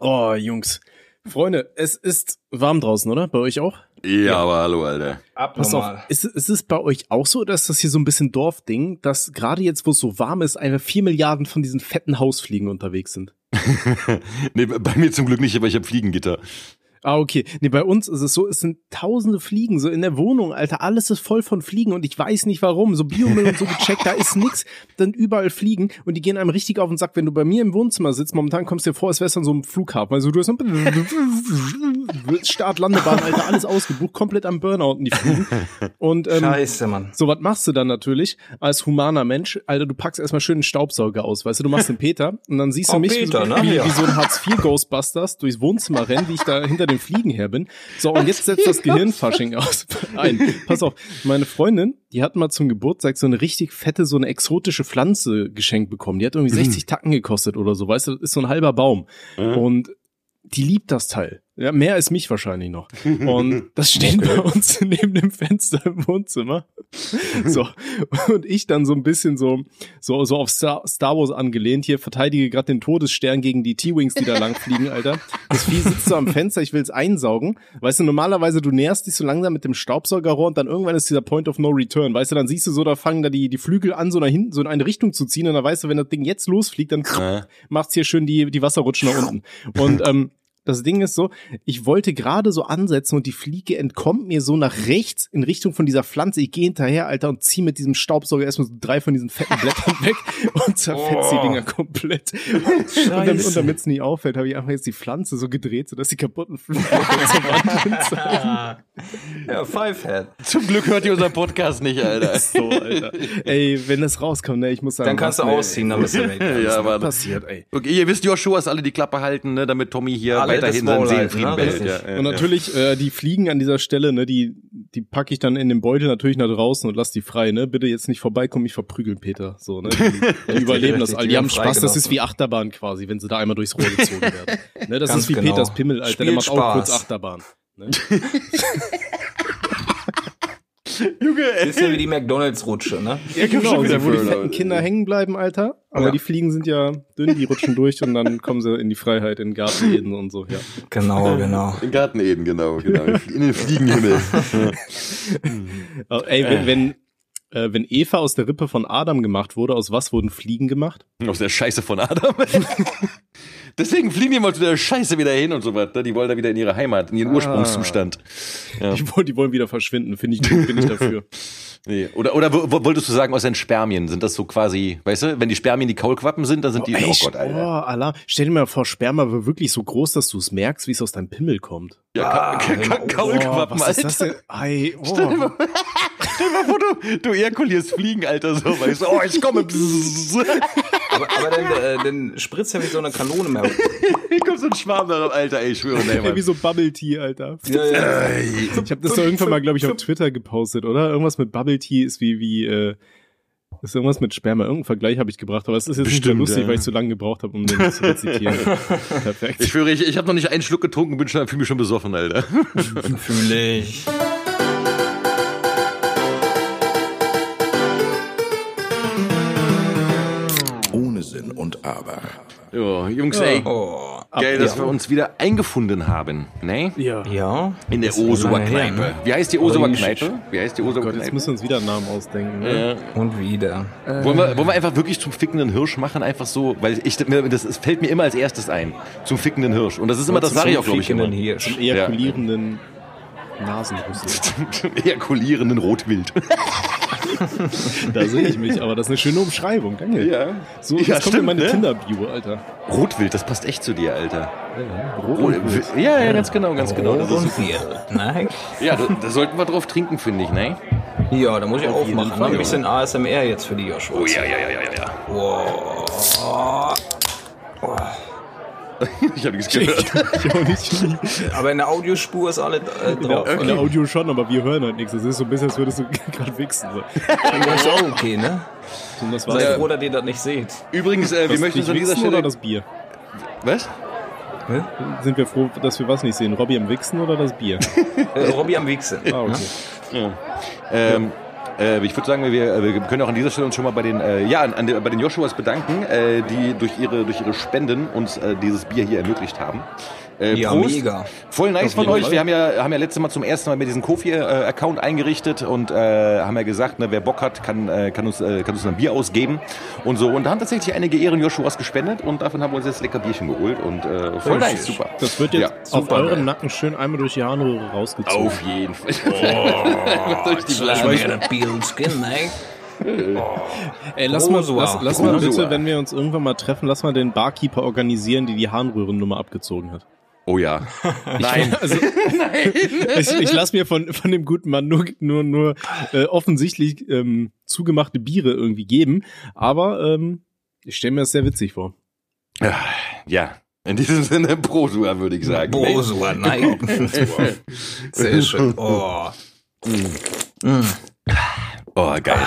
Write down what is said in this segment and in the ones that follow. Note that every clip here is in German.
Oh, Jungs. Freunde, es ist warm draußen, oder? Bei euch auch? Ja, aber hallo, Alter. Pass auf, ist, ist es bei euch auch so, dass das hier so ein bisschen Dorfding, dass gerade jetzt, wo es so warm ist, einfach vier Milliarden von diesen fetten Hausfliegen unterwegs sind? nee, bei mir zum Glück nicht, aber ich habe Fliegengitter. Ah, okay. Nee, bei uns ist es so, es sind tausende Fliegen, so in der Wohnung, Alter, alles ist voll von Fliegen und ich weiß nicht warum. So Biomüll und so gecheckt, da ist nix, dann überall Fliegen und die gehen einem richtig auf den Sack. Wenn du bei mir im Wohnzimmer sitzt, momentan kommst du dir vor, als wärst du an so einem Flughafen. Also du hast so Start, Landebahn, Alter, alles ausgebucht, komplett am Burnout die Fliegen. Und ähm, Scheiße, Mann. so, was machst du dann natürlich als humaner Mensch? Alter, du packst erstmal schön einen Staubsauger aus, weißt du, du machst den Peter und dann siehst du Oh, mich Peter, wie, ne? wie, wie so ein Hartz-IV-Ghostbusters durchs Wohnzimmer rennen, wie ich da hinter den Fliegen her bin. So, und jetzt setzt das Gehirnfasching aus. ein. Pass auf, meine Freundin, die hat mal zum Geburtstag so eine richtig fette, so eine exotische Pflanze geschenkt bekommen. Die hat irgendwie 60 Tacken gekostet oder so, weißt du, das ist so ein halber Baum. Und die liebt das Teil. Ja, mehr als mich wahrscheinlich noch. Und das steht bei uns neben dem Fenster im Wohnzimmer. So. Und ich dann so ein bisschen so, so, so auf Star, Star Wars angelehnt hier, verteidige gerade den Todesstern gegen die T-Wings, die da lang fliegen, Alter. Das Vieh sitzt so am Fenster, ich will es einsaugen. Weißt du, normalerweise du näherst dich so langsam mit dem Staubsaugerrohr und dann irgendwann ist dieser Point of No Return. Weißt du, dann siehst du so, da fangen da die, die Flügel an, so nach hinten, so in eine Richtung zu ziehen und dann weißt du, wenn das Ding jetzt losfliegt, dann Ja. macht's hier schön die, die Wasserrutschen nach unten. Und ähm, das Ding ist so, ich wollte gerade so ansetzen und die Fliege entkommt mir so nach rechts in Richtung von dieser Pflanze. Ich gehe hinterher, Alter, und zieh mit diesem Staubsauger erstmal so drei von diesen fetten Blättern weg und zerfetzt die Oh. Dinger komplett. Und damit damit's nicht auffällt, habe ich einfach jetzt die Pflanze so gedreht, sodass die kaputten Flügel zur Wand hin zeigen. Ja, Fivehead. Zum Glück hört ihr unseren Podcast nicht, Alter. So, Alter. Ey, wenn das rauskommt, ne, ich muss sagen. Dann kannst du was, ne, ausziehen, dann bist du weg. ja, Was aber passiert, ey. okay, ihr wisst, Joshuas alle die Klappe halten, ne, damit Tommy hier Alle weiterhin das seinen Maul Seelenfrieden ne? behält. Ja, Und ja. natürlich, äh, die Fliegen an dieser Stelle, ne, die, die packe ich dann in den Beutel natürlich nach draußen und lass die frei, ne? Bitte jetzt nicht vorbeikommen, ich verprügeln, Peter. So, ne? Die, die überleben das all. die Die haben Spaß, das ist wie Achterbahn quasi, wenn sie da einmal durchs Rohr gezogen werden. Ne? Das Ganz ist wie genau. Peters Pimmel, Alter, der macht auch kurz Spaß. Achterbahn. Ne? Junge, ey. Bisschen wie die McDonalds-Rutsche, ne? Ja, komm schon genau, wieder wo die fetten Leute. Kinder hängen bleiben, Alter. Aber Ja. die Fliegen sind ja dünn, die rutschen durch und dann kommen sie in die Freiheit, in Garten Eden und so, ja. Genau, genau. In Garten Eden, genau, genau. In den Fliegenhimmel. Ey, wenn, wenn, äh, wenn Eva aus der Rippe von Adam gemacht wurde, aus was wurden Fliegen gemacht? Aus der Scheiße von Adam. Deswegen fliegen die mal zu der Scheiße wieder hin und so was. Die wollen da wieder in ihre Heimat, in ihren Ah. Ursprungszustand. Ja. Die, wollen, die wollen wieder verschwinden, finde ich bin ich dafür. Nee. Oder, oder wo- wo- wolltest du sagen, aus den Spermien? Sind das so quasi, weißt du, wenn die Spermien die Kaulquappen sind, dann sind die, Ey, oh Gott, Alter. Oh, Allah. Stell dir mal vor, Sperma war wirklich so groß, dass du es merkst, wie es aus deinem Pimmel kommt. Ja, Ah, Ka Ka Ka oh, Kaulquappen, was ist Alter. das denn? Ei, oh. Stell dir mal stell dir mal vor, du, du ejakulierst Fliegen, Alter, so, weißt du, oh, ich komme. Aber, aber dann, äh, dann spritzt ja wie so eine Kanone mehr. Hier kommt so ein Schwarm darauf, Alter, ey, ich schwöre, nee, Ja, Mann. wie so Bubble Tea, Alter. Ja, ja. Ich habe das doch irgendwann mal, glaube ich, auf Twitter gepostet, oder? Irgendwas mit Bubble Tea ist wie, wie, äh, ist irgendwas mit Sperma. Irgendein Vergleich habe ich gebracht, aber es ist jetzt nicht mehr Bestimmt, lustig, ja. weil ich zu lange gebraucht habe, um den zu rezitieren. Perfekt. Ich schwöre, ich, ich habe noch nicht einen Schluck getrunken, bin schon, fühle mich schon besoffen, Alter. Fühle ich. Ohne Sinn und Aber. Ja, Jungs, ey, Oh. geil, dass ja. wir uns wieder eingefunden haben, ne? ja. Ja. In der Osower her, Kneipe. ne? Wie heißt die Osower Kneipe? Wie heißt die Osower Oh Gott, jetzt Kneipe? müssen wir uns wieder einen Namen ausdenken. Ne? Ja. Und wieder. Wollen, wir, wollen wir einfach wirklich zum fickenden Hirsch machen? Einfach so, weil ich mir- das, das fällt mir immer als erstes ein. Zum fickenden Hirsch. Und das ist immer, das sage ich auch, glaube ich, immer. Hier. Ejakulierenden Nasenrüssel. Ejakulierenden Rotwild. Da sehe ich mich, aber das ist eine schöne Umschreibung. Danke. Ja. So, Ja, das kommt in stimmt, meine ne? Tinder-Bio, Alter. Rotwild, das passt echt zu dir, Alter. Rotwild. Ja, ja, ganz genau, ganz genau. Das ist, Und wir. Ne? ja, da, da sollten wir drauf trinken, finde ich, ne? Ja, da muss ich aufmachen. Ne? Fall. Ein bisschen ASMR jetzt für die Joshua. Oh ja, ja, ja, ja, ja, ja. Wow. Ich habe nichts gehört. Ich auch nicht. Aber in der Audiospur ist alle äh, der, drauf. in der Audio schon, aber wir hören halt nichts. Das ist so ein bisschen, als würdest du gerade wichsen. So. Das ist auch okay, ne? Und das. Seid Ja. froh, dass ihr das nicht seht. Übrigens, äh, wir Das möchten uns nicht an dieser wichsen oder Stelle... das Bier? Was? Ne? Sind wir froh, dass wir was nicht sehen? Robby am Wichsen oder das Bier? Äh, Robby am sind. Ah, okay. Ja. Ähm, Äh, ich würde sagen, wir, wir können auch an dieser Stelle uns schon mal bei den, äh, ja, an, an, den- bei den Joshuas bedanken, äh, die durch ihre, durch ihre Spenden uns äh, dieses Bier hier ermöglicht haben. Äh, Ja, Prost. mega. Voll nice von euch. Fall. Wir haben ja, haben ja letztes Mal zum ersten Mal mit diesem Kofi-Account eingerichtet und äh, haben ja gesagt, ne, wer Bock hat, kann, äh, kann, uns, äh, kann uns ein Bier ausgeben und so. Und da haben tatsächlich einige Ehren Joshuas gespendet und davon haben wir uns jetzt lecker Bierchen geholt und äh, voll nice, super. Das wird jetzt Ja, auf super euren geil. Nacken schön einmal durch die Harnröhre rausgezogen. Auf jeden Fall. durch die Ich Blase. Peeled Skin, ne? Ey, lass mal, Prosua. lass, lass mal Prosua. bitte, wenn wir uns irgendwann mal treffen, lass mal den Barkeeper organisieren, die die Harnröhrennummer abgezogen hat. Oh ja. Nein. Also, ich, ich lasse mir von, von dem guten Mann nur, nur, nur äh, offensichtlich ähm, zugemachte Biere irgendwie geben, aber ähm, ich stelle mir das sehr witzig vor. Ja. In diesem Sinne Prosua, würde ich sagen. Bosua, nein. Sehr schön. Oh, Oh, geil.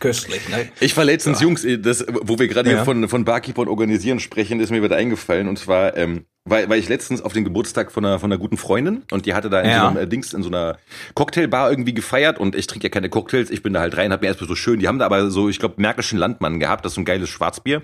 köstlich, ne? Ich war letztens, Jungs, äh, das, wo wir gerade Ja. hier von, von Barkeeper und Organisieren sprechen, ist mir wieder eingefallen. Und zwar, ähm, weil, weil ich letztens auf den Geburtstag von einer, von einer guten Freundin und die hatte da in Ja. so einem äh, Dings, in so einer Cocktailbar irgendwie gefeiert und ich trinke ja keine Cocktails, ich bin da halt rein, hab mir erstmal so schön, die haben da aber so, ich glaube, Märkischen Landmann gehabt, das ist so ein geiles Schwarzbier.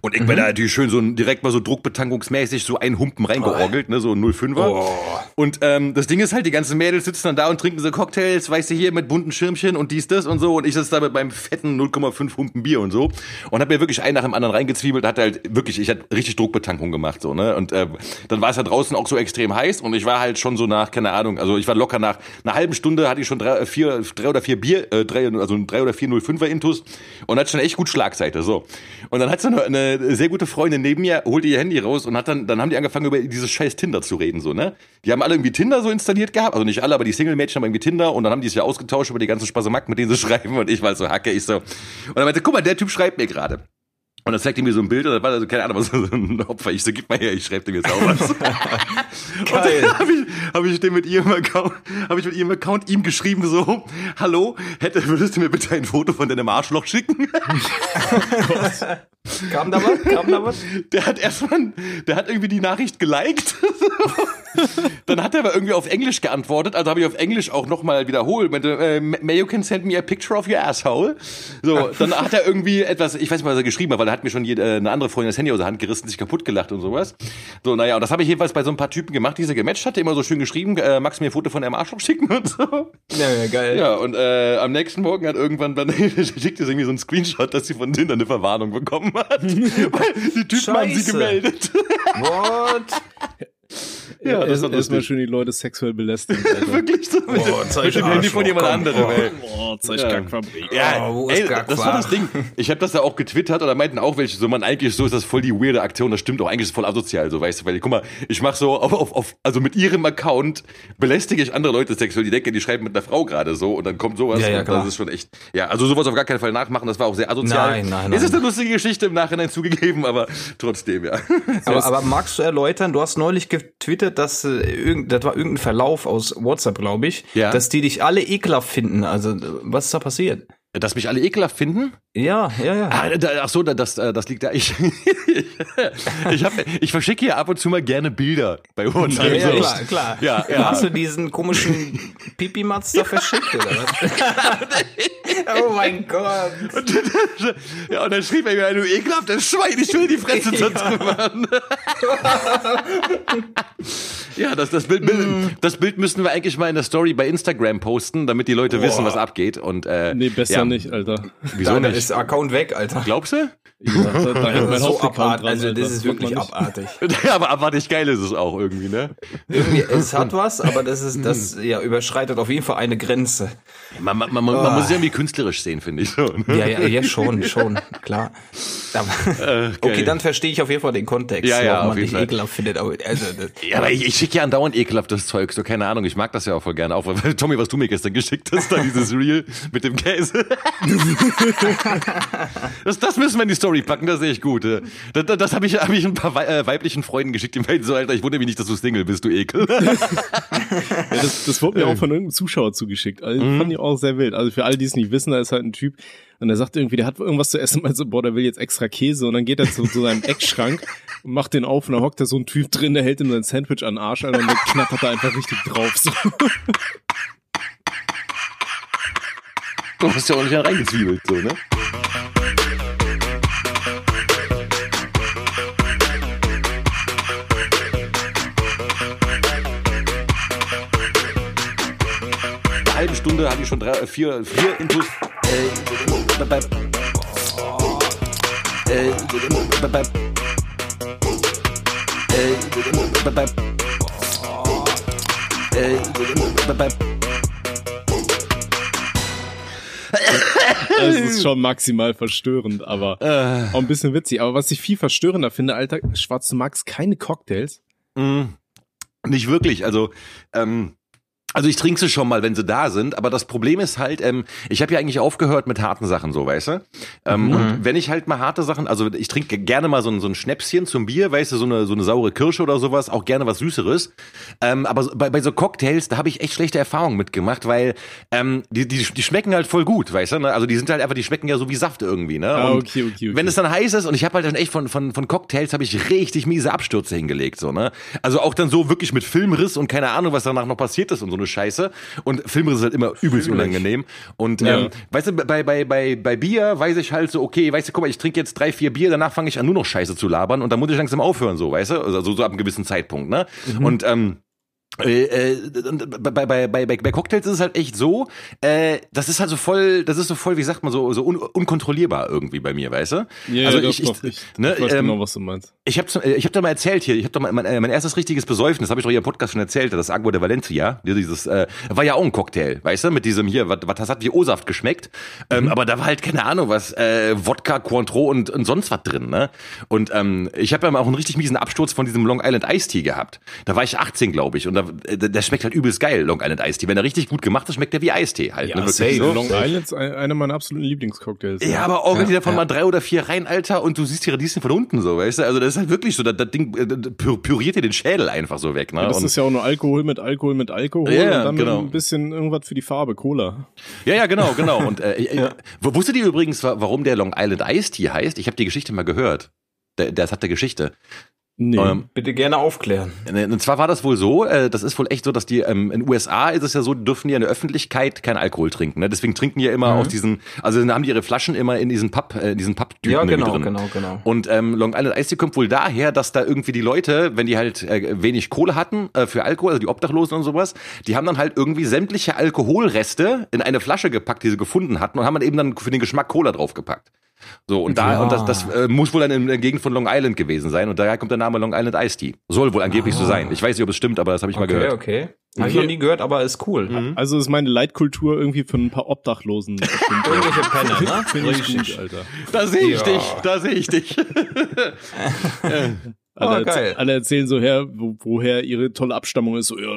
Und ich Mhm. bin da natürlich schön so direkt mal so druckbetankungsmäßig so einen Humpen reingeorgelt, ne, so ein 05er. Oh. Und ähm, das Ding ist halt, die ganzen Mädels sitzen dann da und trinken so Cocktails, weißt du, hier mit bunten Schirmchen und dies, das und so. Und ich sitze da mit meinem fetten 0,5 Humpen Bier und so. Und hab mir wirklich einen nach dem anderen reingezwiebelt. Hatte halt wirklich, ich hatte richtig Druckbetankung gemacht, so, ne. Und äh, dann war es ja draußen auch so extrem heiß und ich war halt schon so nach, keine Ahnung, also ich war locker nach einer halben Stunde hatte ich schon drei, äh, vier, drei oder vier Bier, äh, drei, also drei oder vier 05er Intus und hatte schon echt gut Schlagseite, so. Und dann hat so eine, eine sehr gute Freundin neben mir, holte ihr Handy raus und hat dann, dann haben die angefangen über dieses scheiß Tinder zu reden, so, ne? Die haben alle irgendwie Tinder so installiert gehabt, also nicht alle, aber die Single-Mädchen haben irgendwie Tinder und dann haben die sich ja ausgetauscht über die ganzen Spasemack, mit denen sie schreiben und ich war so hacke, ich so. Und dann meinte, guck mal, der Typ schreibt mir gerade. Und dann zeigte mir so ein Bild und dann war da so, keine Ahnung, was so ein Opfer. Ich so, gib mal her, ich schreibe dem jetzt auch was. und dann habe ich, hab ich den mit ihrem Account, habe ich mit ihrem Account ihm geschrieben so, hallo, hätte, würdest du mir bitte ein Foto von deinem Arschloch schicken? Kam da was? Kam da was? Der hat erstmal, der hat irgendwie die Nachricht geliked. Dann hat er aber irgendwie auf Englisch geantwortet, also habe ich auf Englisch auch nochmal wiederholt. Meinte, äh, may you can send me a picture of your asshole. So, dann hat er irgendwie etwas, ich weiß nicht, was er geschrieben hat, weil er hat mir schon jede, äh, eine andere Freundin das Handy aus der Hand gerissen, sich kaputt gelacht und sowas. So, naja, und das habe ich jedenfalls bei so ein paar Typen gemacht, die sie gematcht hatte, immer so schön geschrieben, äh, magst du mir ein Foto von deinem Arschloch schicken und so. Ja, ja, geil. Ja, und äh, am nächsten Morgen hat irgendwann dann schickt es irgendwie so einen Screenshot, dass sie von Tinder eine Verwarnung bekommen hat. Weil die Typen haben sie Scheiße. gemeldet. What? Ja, das erstmal lustig. schön die Leute sexuell belästigen. Wirklich so mit, Oh, dem- zeig mit dem Handy von jemand anderem, ey. Boah, zeig Ja. Ja, Oh, ist ey, das war das Ding. Ich habe das ja auch getwittert oder meinten auch welche so, man eigentlich so ist das voll die weirde Aktion, das stimmt auch, eigentlich ist es voll asozial, so weißt du, weil guck mal, ich mach so auf, auf, auf also mit ihrem Account belästige ich andere Leute sexuell, die denken, die schreiben mit einer Frau gerade so und dann kommt sowas Ja, ja, und klar. das ist schon echt, ja, also sowas auf gar keinen Fall nachmachen, das war auch sehr asozial. Nein, nein, Es nein. ist eine lustige Geschichte im Nachhinein zugegeben, aber trotzdem, ja. Aber, aber magst du erläutern, du hast neulich getwittert, dass äh, irgend, das war irgendein Verlauf aus WhatsApp, glaube ich, Ja. dass die dich alle ekelhaft finden. Also, was ist da passiert? Dass mich alle ekelhaft finden? Ja, ja, ja. Ah, da, ach so, da- das, äh, das liegt da. Ich, ich, hab, ich verschicke hier ab und zu mal gerne Bilder bei WhatsApp. Ja, ja, so. klar, klar. Ja, ja. Hast du diesen komischen Pipi-Matz da verschickt, oder was? oh mein Gott. Und dann, ja, und dann schrieb er mir, du ekelhaftes Schwein, ich will die Fresse zertrümmern. ja, das, das, Bild, das Bild müssen wir eigentlich mal in der Story bei Instagram posten, damit die Leute wissen, was abgeht. Und, äh, Nee, besser ja. nicht, Alter. Wieso Deiner nicht? Ist Account weg, Alter. Glaubst du? Ja, da, da hängt mein so abartig. dran, Also, das ist wirklich abartig. Ja, aber abartig geil ist es auch irgendwie, ne? Irgendwie, es hat was, aber das ist, das, ja, überschreitet auf jeden Fall eine Grenze. Man, man, man, man muss es irgendwie künstlerisch sehen, finde ich. So, ne? Ja, ja, ja, schon, schon, klar. Aber, okay, dann verstehe ich auf jeden Fall den Kontext, Ja, ja, warum auf man dich Fall. ekelhaft findet. Also, das, Ja, aber ich, ich schicke ja andauernd ekelhaftes Zeug, so keine Ahnung, ich mag das ja auch voll gerne. Auch weil, Tommy, was du mir gestern geschickt hast, da dieses Reel mit dem Käse. das, das müssen wir in die Story packen, das sehe ich gut. äh. Das, das, habe ich, hab ich ein paar äh, weiblichen Freunden geschickt, die meinten so, Alter, ich wundere mich nicht, dass du Single bist, du Ekel. Ja, das, das wurde mir auch von irgendeinem Zuschauer zugeschickt. Also, Fand ich auch sehr wild. Also für alle, die es nicht wissen, da ist halt ein Typ und der sagt irgendwie, der hat irgendwas zu essen, meint so, boah, der will jetzt extra Käse und dann geht er zu, zu seinem Eckschrank und macht den auf und da hockt da so ein Typ drin, der hält ihm sein Sandwich an den Arsch, Alter, und der knattert da einfach richtig drauf. So. Du hast ja auch nicht reingezwiebelt, so, ne? Stunde habe ich schon drei, äh, vier, vier Intus. Äh, bei, äh, bei, bei, äh, bei, bei, äh, bei, bei, Es ist schon maximal verstörend, aber Äh. auch ein bisschen witzig. Aber was ich viel verstörender finde, Alter, Schwarz, du magst keine Cocktails. Mm, Nicht wirklich. Also, ähm, also ich trinke sie schon mal, wenn sie da sind, aber das Problem ist halt, ähm, ich habe ja eigentlich aufgehört mit harten Sachen, so, weißt du? Ähm, Und wenn ich halt mal harte Sachen, also ich trinke gerne mal so ein, so ein Schnäpschen zum Bier, weißt du, so eine, so eine saure Kirsche oder sowas, auch gerne was Süßeres. Ähm, aber bei, bei so Cocktails, da habe ich echt schlechte Erfahrungen mitgemacht, weil ähm, die, die, die schmecken halt voll gut, weißt du? Ne? Also die sind halt einfach, die schmecken ja so wie Saft irgendwie, ne? Ah, okay, okay, okay. Wenn es dann heiß ist und ich habe halt dann echt von, von, von Cocktails habe ich richtig miese Abstürze hingelegt, so, ne? Also auch dann so wirklich mit Filmriss und keine Ahnung, was danach noch passiert ist und so eine Scheiße. Und Filmriss ist halt immer übelst unangenehm. Und Ja. ähm, weißt du, bei, bei, bei, bei Bier weiß ich halt so, okay, weißt du, guck mal, ich trinke jetzt drei, vier Bier, danach fange ich an, nur noch Scheiße zu labern und dann muss ich langsam aufhören, so, weißt du? Also so, so ab einem gewissen Zeitpunkt, ne? Und ähm, äh, äh, bei, bei, bei, bei, Cocktails ist es halt echt so, äh, das ist halt so voll, das ist so voll, wie sagt man, so, so un, unkontrollierbar irgendwie bei mir, weißt du? Ja, also doch, ich, doch, ich, ich, ne, ich weiß ähm, genau, was du meinst. ich habe ich hab da mal erzählt hier, ich habe da mal mein, äh, mein erstes richtiges Besäufnis, habe ich doch hier im Podcast schon erzählt, das Agua de Valencia, dieses äh, war ja auch ein Cocktail, weißt du, mit diesem hier, was was das hat wie O-Saft geschmeckt, ähm, aber da war halt keine Ahnung was, äh, Wodka, Cointreau und, und sonst was drin, ne? Und ähm, ich habe ja mal auch einen richtig miesen Absturz von diesem Long Island Iced Tea gehabt. Da war ich 18, glaube ich, und da, äh, der schmeckt halt übelst geil, Long Island Iced Tea. Wenn er richtig gut gemacht ist, schmeckt der wie Eistee halt, Ja, ne? Safe. so. Long Island ist ein- einer meiner absoluten Lieblingscocktails. Ja, aber auch wenn Ja, die davon ja. mal drei oder vier rein, Alter, und du siehst die Radieschen von unten so, weißt du? Also das ist halt wirklich so, das, das Ding äh, das pü- püriert dir den Schädel einfach so weg, ne? Das und, ist ja auch nur Alkohol mit Alkohol mit Alkohol Ja, und dann genau. ein bisschen irgendwas für die Farbe, Cola. ja, ja, genau, genau. Und äh, äh, w- wusstet ihr übrigens, wa- warum der Long Island Iced Tea heißt? Ich habe die Geschichte mal gehört. Der, das hat der Geschichte. Nee. Ähm, Bitte gerne aufklären. Und zwar war das wohl so, äh, das ist wohl echt so, dass die, ähm, in den USA ist es ja so, die dürfen die in der Öffentlichkeit keinen Alkohol trinken. Ne? Deswegen trinken die ja immer aus diesen, also dann haben die ihre Flaschen immer in diesen Papp, äh, in diesen Papptüten Ja, genau, drin. genau, genau. Und ähm, Long Island Iced Tea kommt wohl daher, dass da irgendwie die Leute, wenn die halt äh, wenig Kohle hatten äh, für Alkohol, also die Obdachlosen und sowas, die haben dann halt irgendwie sämtliche Alkoholreste in eine Flasche gepackt, die sie gefunden hatten und haben dann eben dann für den Geschmack Cola draufgepackt. So, und da, Ja. und das, das äh, muss wohl dann in der Gegend von Long Island gewesen sein und daher kommt der Name Long Island Iced Tea. Soll wohl angeblich so sein. Ich weiß nicht, ob es stimmt, aber das habe ich mal Okay, gehört. okay. Habe ich noch nie gehört, aber ist cool. Also ist meine Leitkultur irgendwie für ein paar Obdachlosen. Irgendwelche Penner, ne? Finde ich Richtig. gut, Alter. Da sehe ich Ja. dich, da sehe ich dich. Alle, Oh, geil. erz- alle erzählen so her, wo, woher ihre tolle Abstammung ist. So, ja,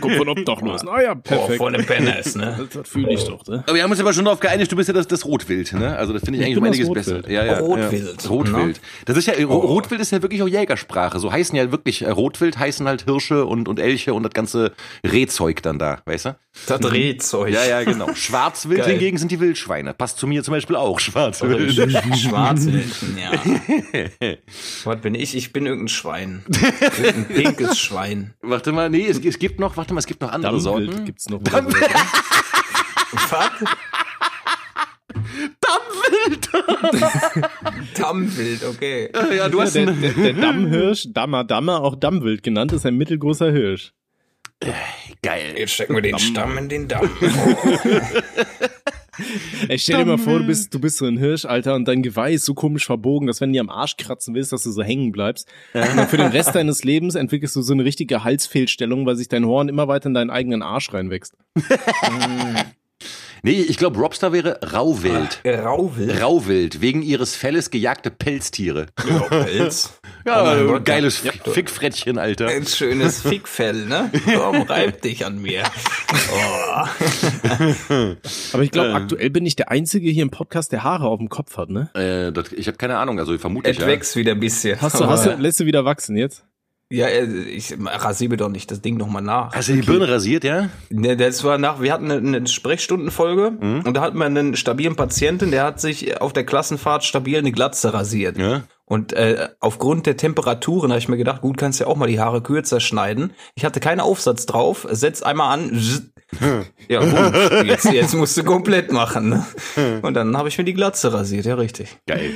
kommt von Obdachlosen. Ah ja, perfekt. von den Penners, ne? das das fühle ich doch, ne? Aber wir haben uns aber schon darauf geeinigt, du bist ja das, das Rotwild, ne? Also das finde ich Ich eigentlich um einiges Rotwild. besser. Ja, ja, Rotwild, Ja. Rotwild. Das ist ja, Ro- Rotwild ist ja wirklich auch Jägersprache. So heißen ja wirklich, äh, Rotwild heißen halt Hirsche und, und Elche und das ganze Rehzeug dann da, weißt du? Das Drehzeug. Ja, ja, genau. Schwarzwild Geil. hingegen sind die Wildschweine. Passt zu mir zum Beispiel auch, Schwarzwild. Schwarzwelten, ja. Was bin ich? Ich bin irgendein Schwein. Irgendein pinkes Schwein. Warte mal, nee, es, es gibt noch, warte mal, es gibt noch andere Dammwild Sorten. gibt's noch. Was? Dammwild! Dammwild, okay. Ja, du hast der, ein, der, der Dammhirsch, Dammer Dammer, auch Dammwild genannt, ist ein mittelgroßer Hirsch. Geil. Jetzt stecken wir den Stamm in den Damm. Ey, stell dir mal vor, du bist, du bist so ein Hirsch, Alter, und dein Geweih ist so komisch verbogen, dass wenn du dir am Arsch kratzen willst, dass du so hängen bleibst. Und dann für den Rest deines Lebens entwickelst du so eine richtige Halsfehlstellung, weil sich dein Horn immer weiter in deinen eigenen Arsch reinwächst. Nee, ich glaube, Robster wäre Rauwild. Rauwild. Rauwild, wegen ihres Felles gejagte Pelztiere. Pelz. Ja, Oh Gott, geiles ja. Fick- Fickfrettchen, Alter. Ein schönes Fickfell, ne? Komm, reib dich an mir. Oh. Aber ich glaube, aktuell bin ich der Einzige hier im Podcast, der Haare auf dem Kopf hat, ne? Äh, das, ich habe keine Ahnung, also vermutlich. Es Ja. wächst wieder ein bisschen. Hast du, hast du, lässt du wieder wachsen jetzt? Ja, äh, ich rasiere mir doch nicht das Ding nochmal nach. Hast du die Birne rasiert, ja? Ne, das war nach, wir hatten eine, eine Sprechstundenfolge Mhm. und da hatten wir einen stabilen Patienten, der hat sich auf der Klassenfahrt stabil eine Glatze rasiert. Ja. Und äh, aufgrund der Temperaturen habe ich mir gedacht, gut, kannst ja auch mal die Haare kürzer schneiden. Ich hatte keinen Aufsatz drauf, setz einmal an, Ja, Wunsch. Jetzt, jetzt musst du komplett machen. Ne? Und dann habe ich mir die Glatze rasiert, ja richtig. Geil.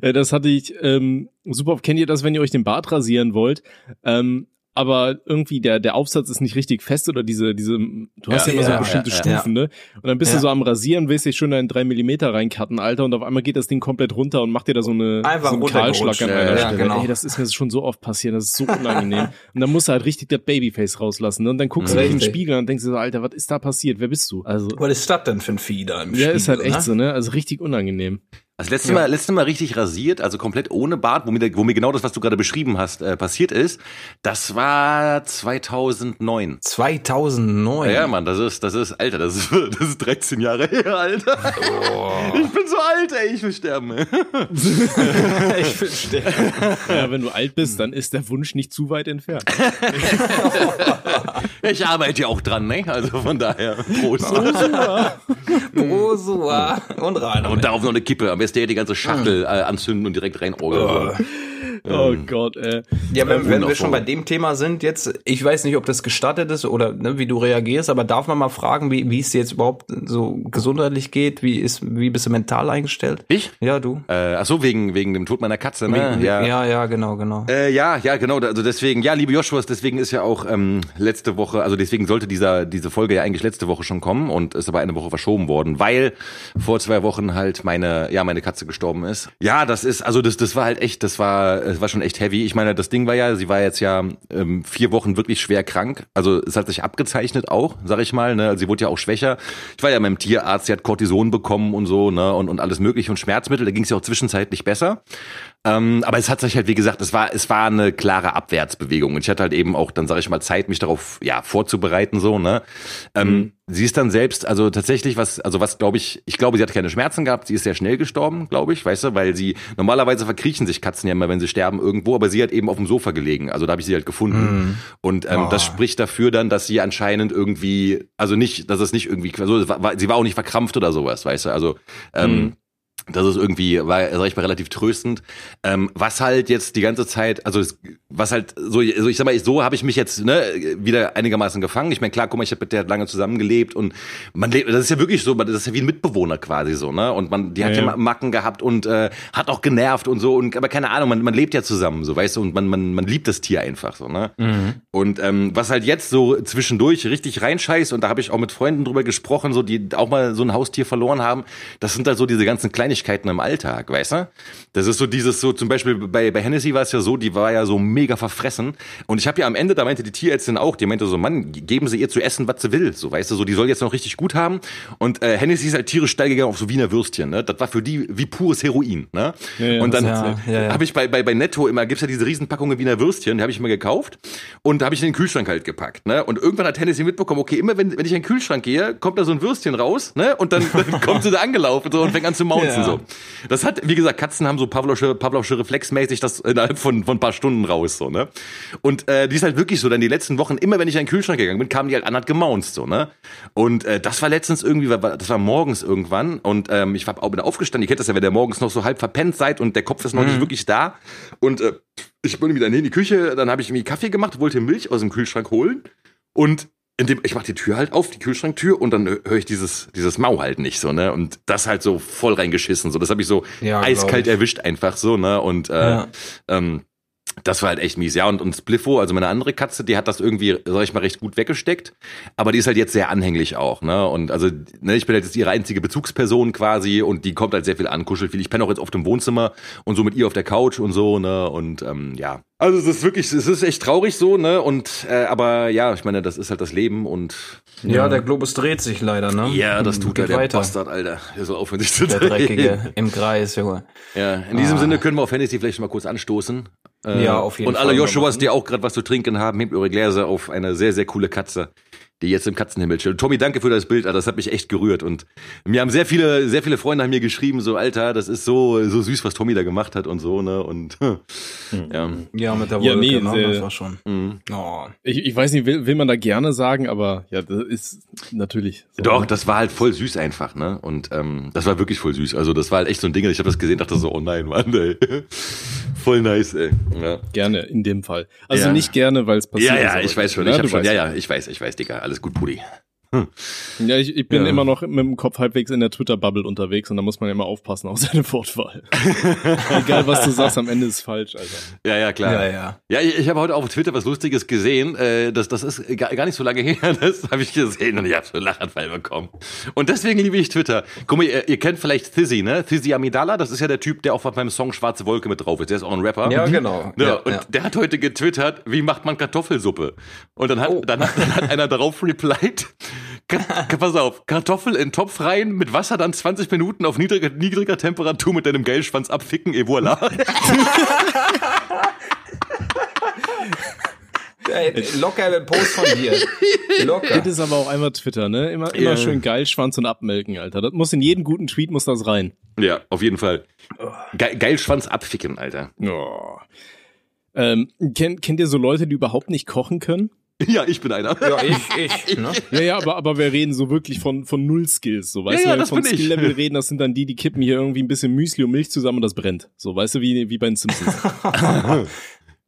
Äh, Das hatte ich ähm, super oft. Kennt ihr das, wenn ihr euch den Bart rasieren wollt? Ähm, aber irgendwie der, der Aufsatz ist nicht richtig fest oder diese, diese, du hast ja, Ja, immer so ja, bestimmte ja, Stufen, ne? Und dann bist Ja. du so am Rasieren, willst dich schon in drei Millimeter reinkarten, Alter, und auf einmal geht das Ding komplett runter und macht dir da so eine, Einfach so einen. Kahlschlag an einer ja, Stelle. genau. Ey, das ist mir schon so oft passiert, das ist so unangenehm. und dann musst du halt richtig das Babyface rauslassen. Ne? Und dann guckst du dich im. Spiegel und denkst dir so, Alter, was ist da passiert? Wer bist du? Also, Was ist das denn für ein Vieh da im ja, ist halt Spiegel, echt so, ne? Also richtig unangenehm. Also letztes Mal, letztes Mal richtig rasiert, also komplett ohne Bart, wo mir, wo mir genau das, was du gerade beschrieben hast, äh, passiert ist. Das war 2009. 2009. Ja, Mann, das ist, das ist, Alter, das ist, das ist 13 Jahre her, Alter. Ich bin so alt, ey, ich will sterben. Ich verstehe. Ja, wenn du alt bist, dann ist der Wunsch nicht zu weit entfernt. Ich arbeite ja auch dran, ne? Also von daher, Prost. Prosua und rein. Und darauf noch eine Kippe, am besten die ganze Schachtel äh, anzünden und direkt reinorgeln. Oh Gott, ey. Ja, wenn, wenn wir schon bei dem Thema sind, jetzt, ich weiß nicht, ob das gestattet ist oder ne, wie du reagierst, aber darf man mal fragen, wie, wie es dir jetzt überhaupt so gesundheitlich geht? Wie ist, wie bist du mental eingestellt? Ich? Ja, du. Äh, ach so, wegen, wegen dem Tod meiner Katze, ne? ja. ja, ja, genau, genau. Äh, ja, ja, genau. Also deswegen, ja, liebe Joshuas, deswegen ist ja auch ähm, letzte Woche, also deswegen sollte dieser diese Folge ja eigentlich letzte Woche schon kommen und ist aber eine Woche verschoben worden, weil vor zwei Wochen halt meine, ja, meine Katze gestorben ist. Ja, das ist, also das, das war halt echt, das war, es war schon echt heavy. Ich meine, das Ding war ja, sie war jetzt ja ähm, vier Wochen wirklich schwer krank. Also es hat sich abgezeichnet auch, sag ich mal. Ne? Also sie wurde ja auch schwächer. Ich war ja beim Tierarzt, sie hat Cortison bekommen und so, ne, und, und alles mögliche und Schmerzmittel. Da ging es ja auch zwischenzeitlich besser. Ähm, aber es hat sich halt, wie gesagt, es war, es war eine klare Abwärtsbewegung. Und ich hatte halt eben auch, dann sage ich mal, Zeit, mich darauf ja vorzubereiten, so, ne? Ähm, Sie ist dann selbst, also tatsächlich, was, also was glaube ich, ich glaube, sie hat keine Schmerzen gehabt, sie ist sehr schnell gestorben, glaube ich, weißt du, weil sie, normalerweise verkriechen sich Katzen ja immer, wenn sie sterben irgendwo, aber sie hat eben auf dem Sofa gelegen, also da habe ich sie halt gefunden. Und ähm, Oh. das spricht dafür dann, dass sie anscheinend irgendwie, also nicht, dass es nicht irgendwie, also war, sie war auch nicht verkrampft oder sowas, weißt du, also, ähm, das ist irgendwie, war, sag ich mal, relativ tröstend. Ähm, was halt jetzt die ganze Zeit, also es, was halt so, also ich sag mal, so habe ich mich jetzt ne, wieder einigermaßen gefangen. Ich meine, klar, guck mal, ich habe mit der lange zusammengelebt und man lebt, das ist ja wirklich so, das ist ja wie ein Mitbewohner quasi so, ne? Und man, die hat Ja, ja, ja. Macken gehabt und äh, hat auch genervt und so und aber keine Ahnung, man, man lebt ja zusammen, so weißt du, und man, man, man liebt das Tier einfach so, ne? Und ähm, was halt jetzt so zwischendurch richtig reinscheißt, und da habe ich auch mit Freunden drüber gesprochen, so die auch mal so ein Haustier verloren haben, das sind halt so diese ganzen Kleinigkeiten im Alltag, weißt du? Das ist so dieses so, zum Beispiel bei, bei Hennessy war es ja so, die war ja so mega verfressen. Und ich habe ja am Ende, da meinte die Tierärztin auch, die meinte so, Mann, geben Sie ihr zu essen, was sie will. So, weißt du, so, die soll jetzt noch richtig gut haben. Und äh, Hennessy ist halt tierisch steil gegangen auf so Wiener Würstchen, ne? Das war für die wie pures Heroin, ne? Ja, ja, und dann ja, ja, habe ich bei, bei, bei Netto immer, gibt's ja diese Riesenpackungen Wiener Würstchen, die habe ich immer gekauft und da habe ich in den Kühlschrank halt gepackt. Ne? Und irgendwann hat Hennessy mitbekommen, okay, immer wenn, wenn ich in den Kühlschrank gehe, kommt da so ein Würstchen raus ne? und dann, dann kommt sie da angelaufen so, und fängt an zu maunzen. Ja. So. Das hat, wie gesagt, Katzen haben so Pavlovsche, Pavlovsche reflexmäßig das innerhalb von, von ein paar Stunden raus. so ne Und äh, die ist halt wirklich so, dann die letzten Wochen, immer wenn ich in den Kühlschrank gegangen bin, kamen die halt an, hat gemaunzt. so ne Und äh, das war letztens irgendwie, das war morgens irgendwann und ähm, ich war auch wieder aufgestanden, ihr kennt das ja, wenn ihr morgens noch so halb verpennt seid und der Kopf ist noch nicht wirklich da und äh, ich bin wieder in die Küche, dann habe ich irgendwie Kaffee gemacht, wollte Milch aus dem Kühlschrank holen und dem, ich mach die Tür halt auf, die Kühlschranktür und dann höre ich dieses dieses Mau halt nicht so, ne? Und das halt so voll reingeschissen, so das habe ich so Ja, eiskalt ich. erwischt einfach so, ne? Und äh, Ja. ähm, das war halt echt mies. Ja, und, und Spliffo, also meine andere Katze, die hat das irgendwie, sag ich mal, recht gut weggesteckt. Aber die ist halt jetzt sehr anhänglich auch, ne? Und also, ne, ich bin halt jetzt ihre einzige Bezugsperson quasi und die kommt halt sehr viel an, kuschelt viel. Ich penne auch jetzt oft im Wohnzimmer und so mit ihr auf der Couch und so, ne? Und ähm, ja. Also es ist wirklich, es ist echt traurig so, ne? Und äh, aber ja, ich meine, das ist halt das Leben und Ja, der Globus dreht sich leider, ne? ja, das tut er, Geht der weiter. Bastard, Alter. Der soll aufhören, sich zu Der drehen. Dreckige im Kreis, Junge. Ja, in diesem Sinne können wir auf Hennessy vielleicht mal kurz anstoßen. Äh, Ja, auf jeden Und Fall alle mal Joshuas, die auch gerade was zu trinken haben, hebt eure Gläser auf eine sehr, sehr coole Katze, die jetzt im Katzenhimmel chillt. Tommy, danke für das Bild, Alter. das hat mich echt gerührt. Und mir haben sehr viele, sehr viele Freunde haben mir geschrieben, so, Alter, das ist so, so süß, was Tommy da gemacht hat und so, ne? Und ja. Ja, mit der Ja, Wolke, nee, ne? sehr- das war schon. Mhm. Oh. Ich, ich weiß nicht, will, will man da gerne sagen, aber ja, das ist natürlich. So. Doch, das war halt voll süß einfach, ne? Und ähm, das war wirklich voll süß. Also das war halt echt so ein Ding, ich habe das gesehen, dachte so, oh nein, Mann, ey. Voll nice, ey. Ja. Gerne, in dem Fall. Also Ja. nicht gerne, weil es passiert Ja, ist. ja, aber- ich weiß schon, Ja, ich hab schon, ja, ja, ich weiß, ich weiß, Digga, alles gut, Pudi. Ja, ich, ich bin Ja. immer noch mit dem Kopf halbwegs in der Twitter-Bubble unterwegs und da muss man immer aufpassen auf seine Wortwahl. Egal, was du sagst, am Ende ist falsch, Alter. Ja, ja, klar. Ja, ja. Ja, ich, ich habe heute auf Twitter was Lustiges gesehen. Äh, das, das ist gar, gar nicht so lange her. Das habe ich gesehen und ich habe so einen Lachanfall bekommen. Und deswegen liebe ich Twitter. Guck mal, ihr, ihr kennt vielleicht Thizzy, ne? Thizzy Amidala, das ist ja der Typ, der auch beim Song Schwarze Wolke mit drauf ist. Der ist auch ein Rapper. Ja, genau. Ja, Ja, und ja. der hat heute getwittert, wie macht man Kartoffelsuppe? Und dann hat, Oh. dann hat, dann hat einer darauf replied, pass auf, Kartoffel in Topf rein, mit Wasser dann 20 Minuten auf niedriger, niedriger Temperatur mit deinem Geilschwanz abficken, et voilà. Ey, locker der Post von dir. Locker. Das ist aber auch einmal Twitter, ne? Immer, immer Ja. schön geil, Schwanz und abmelken, Alter. Das muss in jeden guten Tweet muss das rein. ja, auf jeden Fall. Ge Geilschwanz abficken, Alter. Oh. Ähm, kennt, kennt ihr so Leute, die überhaupt nicht kochen können? Ja, ich bin einer. Ja, ich, ich. Ne? Ja, ja, aber, aber wir reden so wirklich von, von null Skills, so, weißt Ja, du, ja, wenn wir das von. Skill-Level reden, das sind dann die, die kippen hier irgendwie ein bisschen Müsli und Milch zusammen und das brennt. So, weißt du, wie, wie bei den Simpsons.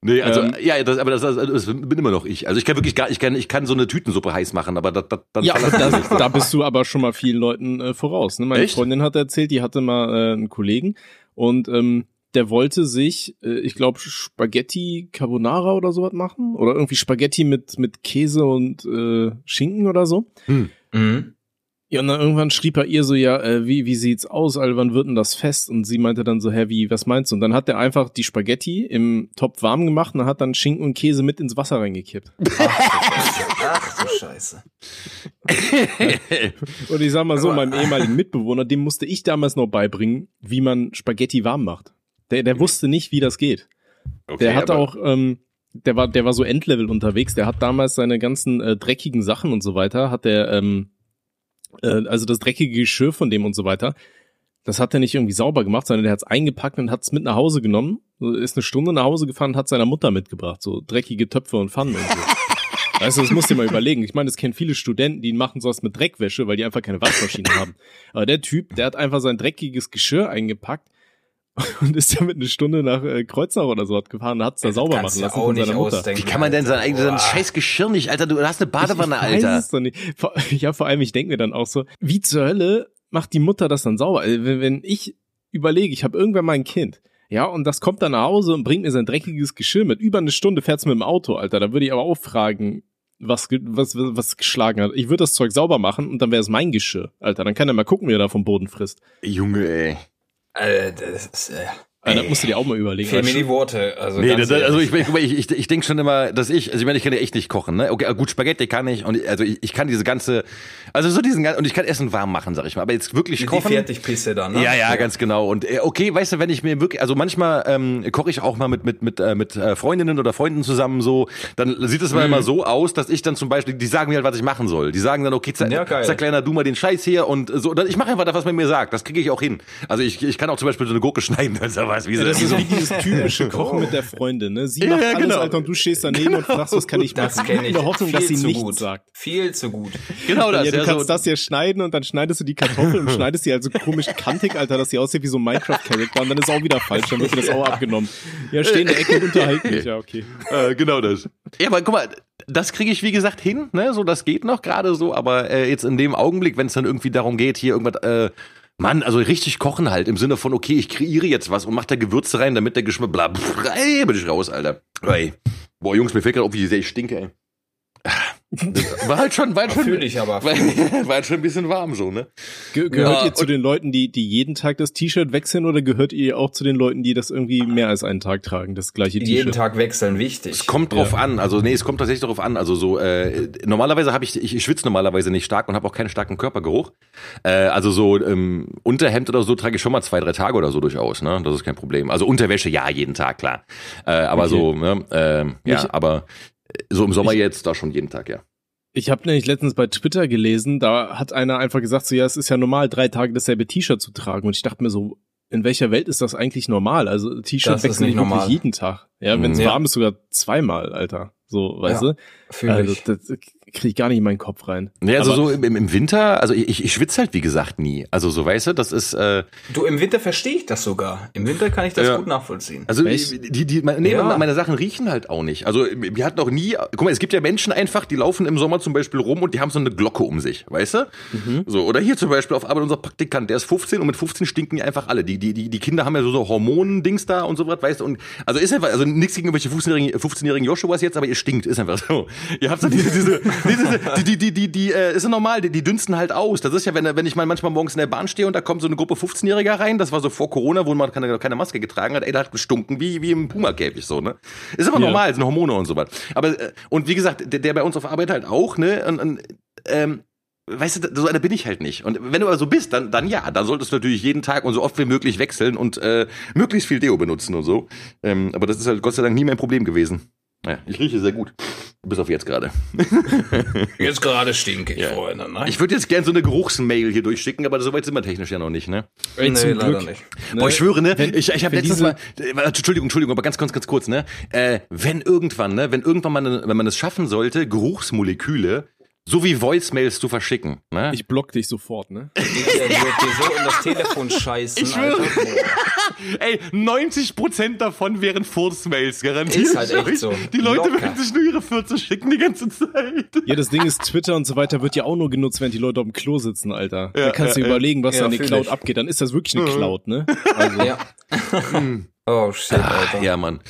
Nee, also, Ähm. ja, das, aber das, das, das bin immer noch ich. Also ich kann wirklich gar, ich kann, ich kann so eine Tütensuppe heiß machen, aber das, das, dann ja, aber das, da bist du aber schon mal vielen Leuten äh, voraus. Ne? Meine Echt? Freundin hat erzählt, die hatte mal äh, einen Kollegen und ähm, der wollte sich, äh, ich glaube, Spaghetti Carbonara oder sowas machen. Oder irgendwie Spaghetti mit, mit Käse und äh, Schinken oder so. Mhm. Ja, und dann irgendwann schrieb er ihr so, ja, äh, wie, wie sieht's aus, Alter, wann wird denn das fest? Und sie meinte dann so, hä, wie, was meinst du? Und dann hat er einfach die Spaghetti im Topf warm gemacht und hat dann Schinken und Käse mit ins Wasser reingekippt. Ach du Scheiße. Und ich sag mal so, meinem ehemaligen Mitbewohner, dem musste ich damals noch beibringen, wie man Spaghetti warm macht. Der, der wusste nicht, wie das geht. Okay, Der aber- auch, ähm, der war, der war so Endlevel unterwegs. Der hat damals seine ganzen äh, dreckigen Sachen und so weiter, hat der, ähm, äh, also das dreckige Geschirr von dem und so weiter, das hat er nicht irgendwie sauber gemacht, sondern der hat's eingepackt und hat's mit nach Hause genommen, ist eine Stunde nach Hause gefahren und hat seiner Mutter mitgebracht, so dreckige Töpfe und Pfannen und so. Weißt du, das musst du dir mal überlegen. Ich meine, das kennen viele Studenten, die machen sowas mit Dreckwäsche, weil die einfach keine Waschmaschine haben. Aber der Typ, der hat einfach sein dreckiges Geschirr eingepackt und ist damit eine Stunde nach äh, Kreuznach oder so hat gefahren und hat's da sauber machen lassen auch von nicht seiner Mutter. ausdenken. Wie kann man denn sein eigenes sein scheiß Geschirr nicht, Alter? Du hast eine Badewanne, ich, ich weiß Alter. Es doch nicht. Vor, ja, vor allem, ich denke mir dann auch so, wie zur Hölle macht die Mutter das dann sauber? Also, wenn, wenn ich überlege, ich habe irgendwann mal ein Kind, ja, und das kommt dann nach Hause und bringt mir sein dreckiges Geschirr mit. Über eine Stunde fährt's mit dem Auto, Alter. Da würde ich aber auch fragen, was, ge- was, was, was geschlagen hat. Ich würde das Zeug sauber machen und dann wäre es mein Geschirr, Alter. Dann kann er mal gucken, wie er da vom Boden frisst. Junge, ey. Äh, das ist, äh, Alter, das musst du dir auch mal überlegen. Fehl mir die Worte. Also, Nee, das, also ich, ich, ich, ich denke schon immer, dass ich, also ich meine, ich kann ja echt nicht kochen, ne? Okay, gut, Spaghetti kann ich und also ich, ich kann diese ganze, also so diesen ganzen, und ich kann Essen warm machen, sag ich mal, aber jetzt wirklich die kochen. Fertigpisse dann, ne? Ja, ja, ganz genau. Und äh, okay, weißt du, wenn ich mir wirklich, also manchmal ähm, koche ich auch mal mit mit mit äh, mit äh, Freundinnen oder Freunden zusammen so, dann sieht es mal Mhm. immer so aus, dass ich dann zum Beispiel, die sagen mir halt, was ich machen soll. Die sagen dann, okay, zer Ja, zerkleiner du mal den Scheiß hier und so. Dann, ich mache einfach das, was man mir sagt. Das kriege ich auch hin. Also ich, ich kann auch zum Beispiel so eine Gurke schneiden oder sowas. Wie Ja, das ist so wie dieses typische Kochen mit der Freundin, ne? Sie Ja, macht ja, alles, genau. Alter, und du stehst daneben und fragst, was kann ich Das machen? ich. In der Hoffnung, dass Viel sie zu nichts gut. sagt. Viel zu gut. genau das. ja, du ja, kannst so, das hier schneiden und dann schneidest du die Kartoffel und schneidest die also komisch kantig, Alter, dass sie aussieht wie so ein Minecraft-Charakter und dann ist auch wieder falsch, dann wird dir das auch abgenommen. Ja, steh in der Ecke und unterhalten mich, ja, okay. Äh, genau das. Ja, aber guck mal, das kriege ich wie gesagt hin, ne? So, das geht noch gerade so, aber äh, jetzt in dem Augenblick, wenn es dann irgendwie darum geht, hier irgendwas, äh, Mann, also richtig kochen halt, im Sinne von, okay, ich kreiere jetzt was und mach da Gewürze rein, damit der Geschmack, bla, pff, ey, bin ich raus, Alter. Ey. Boah, Jungs, mir fällt gerade auf, wie sehr ich stinke, ey. War halt schon, war halt schon, ich aber. war, war halt schon ein bisschen warm so, ne? Ge gehört Ja, ihr zu den Leuten, die, die jeden Tag das T-Shirt wechseln oder gehört ihr auch zu den Leuten, die das irgendwie mehr als einen Tag tragen, das gleiche Jeden T-Shirt? Tag wechseln, wichtig. Es kommt drauf an, also nee, es kommt tatsächlich darauf an. Also so äh, normalerweise habe ich, ich, ich schwitze normalerweise nicht stark und habe auch keinen starken Körpergeruch. Äh, also so ähm, Unterhemd oder so trage ich schon mal zwei, drei Tage oder so durchaus. Ne, das ist kein Problem. Also Unterwäsche ja jeden Tag klar. Äh, aber Okay. so, ne, ähm, ja, Ich- aber äh, so im Sommer Ich- jetzt da schon jeden Tag ja. Ich habe nämlich letztens bei Twitter gelesen, da hat einer einfach gesagt, so ja, es ist ja normal, drei Tage dasselbe T-Shirt zu tragen. Und ich dachte mir so, in welcher Welt ist das eigentlich normal? Also T-Shirt Das ist wechseln nicht ich wirklich normal. jeden Tag. Ja, wenn es Mhm. Ja. warm ist, sogar zweimal, Alter. So, weißt Ja, du? Also, ich. das kriege ich gar nicht in meinen Kopf rein. Nee, also Aber- so im, im Winter, also ich, ich schwitze halt wie gesagt nie. Also so, weißt du, das ist, äh, Du, im Winter verstehe ich das sogar. Im Winter kann ich das Ja. gut nachvollziehen. also Echt? die, die, meine, nee, Ja. meine Sachen riechen halt auch nicht. Also wir hatten auch nie, guck mal, es gibt ja Menschen einfach, die laufen im Sommer zum Beispiel rum und die haben so eine Glocke um sich, weißt du? So, oder hier zum Beispiel auf Arbeit unser Praktikant, der ist 15 und mit 15 stinken die einfach alle. Die, die, die, die Kinder haben ja so, so Hormonen-Dings da und so was, weißt du? Und also ist einfach, also nichts gegen irgendwelche 15-jährigen 15 Joshuas jetzt, aber ihr stinkt, ist einfach so. Ihr habt so diese, diese, diese die, die, die, die, die, äh, ist ja normal, die, die dünsten halt aus. Das ist ja, wenn, wenn ich mal manchmal morgens in der Bahn stehe und da kommt so eine Gruppe 15-Jähriger rein, das war so vor Corona, wo man keine, keine Maske getragen hat, ey, der hat gestunken wie, wie im Puma-Käfig so, ne? Ist aber Ja. normal, sind Hormone und so was. Aber, äh, und wie gesagt, der, der bei uns auf Arbeit halt auch, ne? Und, und, ähm, Weißt du, so einer bin ich halt nicht. Und wenn du aber so bist, dann, dann ja, dann solltest du natürlich jeden Tag und so oft wie möglich wechseln und äh, möglichst viel Deo benutzen und so. Ähm, aber das ist halt Gott sei Dank nie mein Problem gewesen. Ja, ich rieche sehr gut. Bis auf jetzt gerade. Jetzt gerade stinke ich, Ja. Freunde. Ne? Ich würde jetzt gern so eine Geruchsmail hier durchschicken, aber so weit sind wir technisch ja noch nicht, ne? Ey, zum leider Glück. nicht. Ne? Boah, ich schwöre, ne? Wenn- ich ich habe diese- mal, äh, Entschuldigung, Entschuldigung, aber ganz, ganz, ganz kurz, ne? Äh, wenn irgendwann, ne? Wenn irgendwann mal, wenn man es schaffen sollte, Geruchsmoleküle so wie Voicemails zu verschicken, ne? Ich block dich sofort, ne? Der wird dir so in das Telefon scheißen, Ich schwöre. Alter. Ey, 90% davon wären Furzmails, garantiert. Ist halt echt so. Die Leute Locker. werden sich nur ihre Fürze schicken die ganze Zeit. Ja, das Ding ist, Twitter und so weiter wird ja auch nur genutzt, wenn die Leute auf dem Klo sitzen, Alter. Ja, da kannst du ja, dir überlegen, was ja, da in der Cloud ich. abgeht. Dann ist das wirklich eine Cloud, ne? Also, Ja. oh, shit, Alter. Ja, Mann.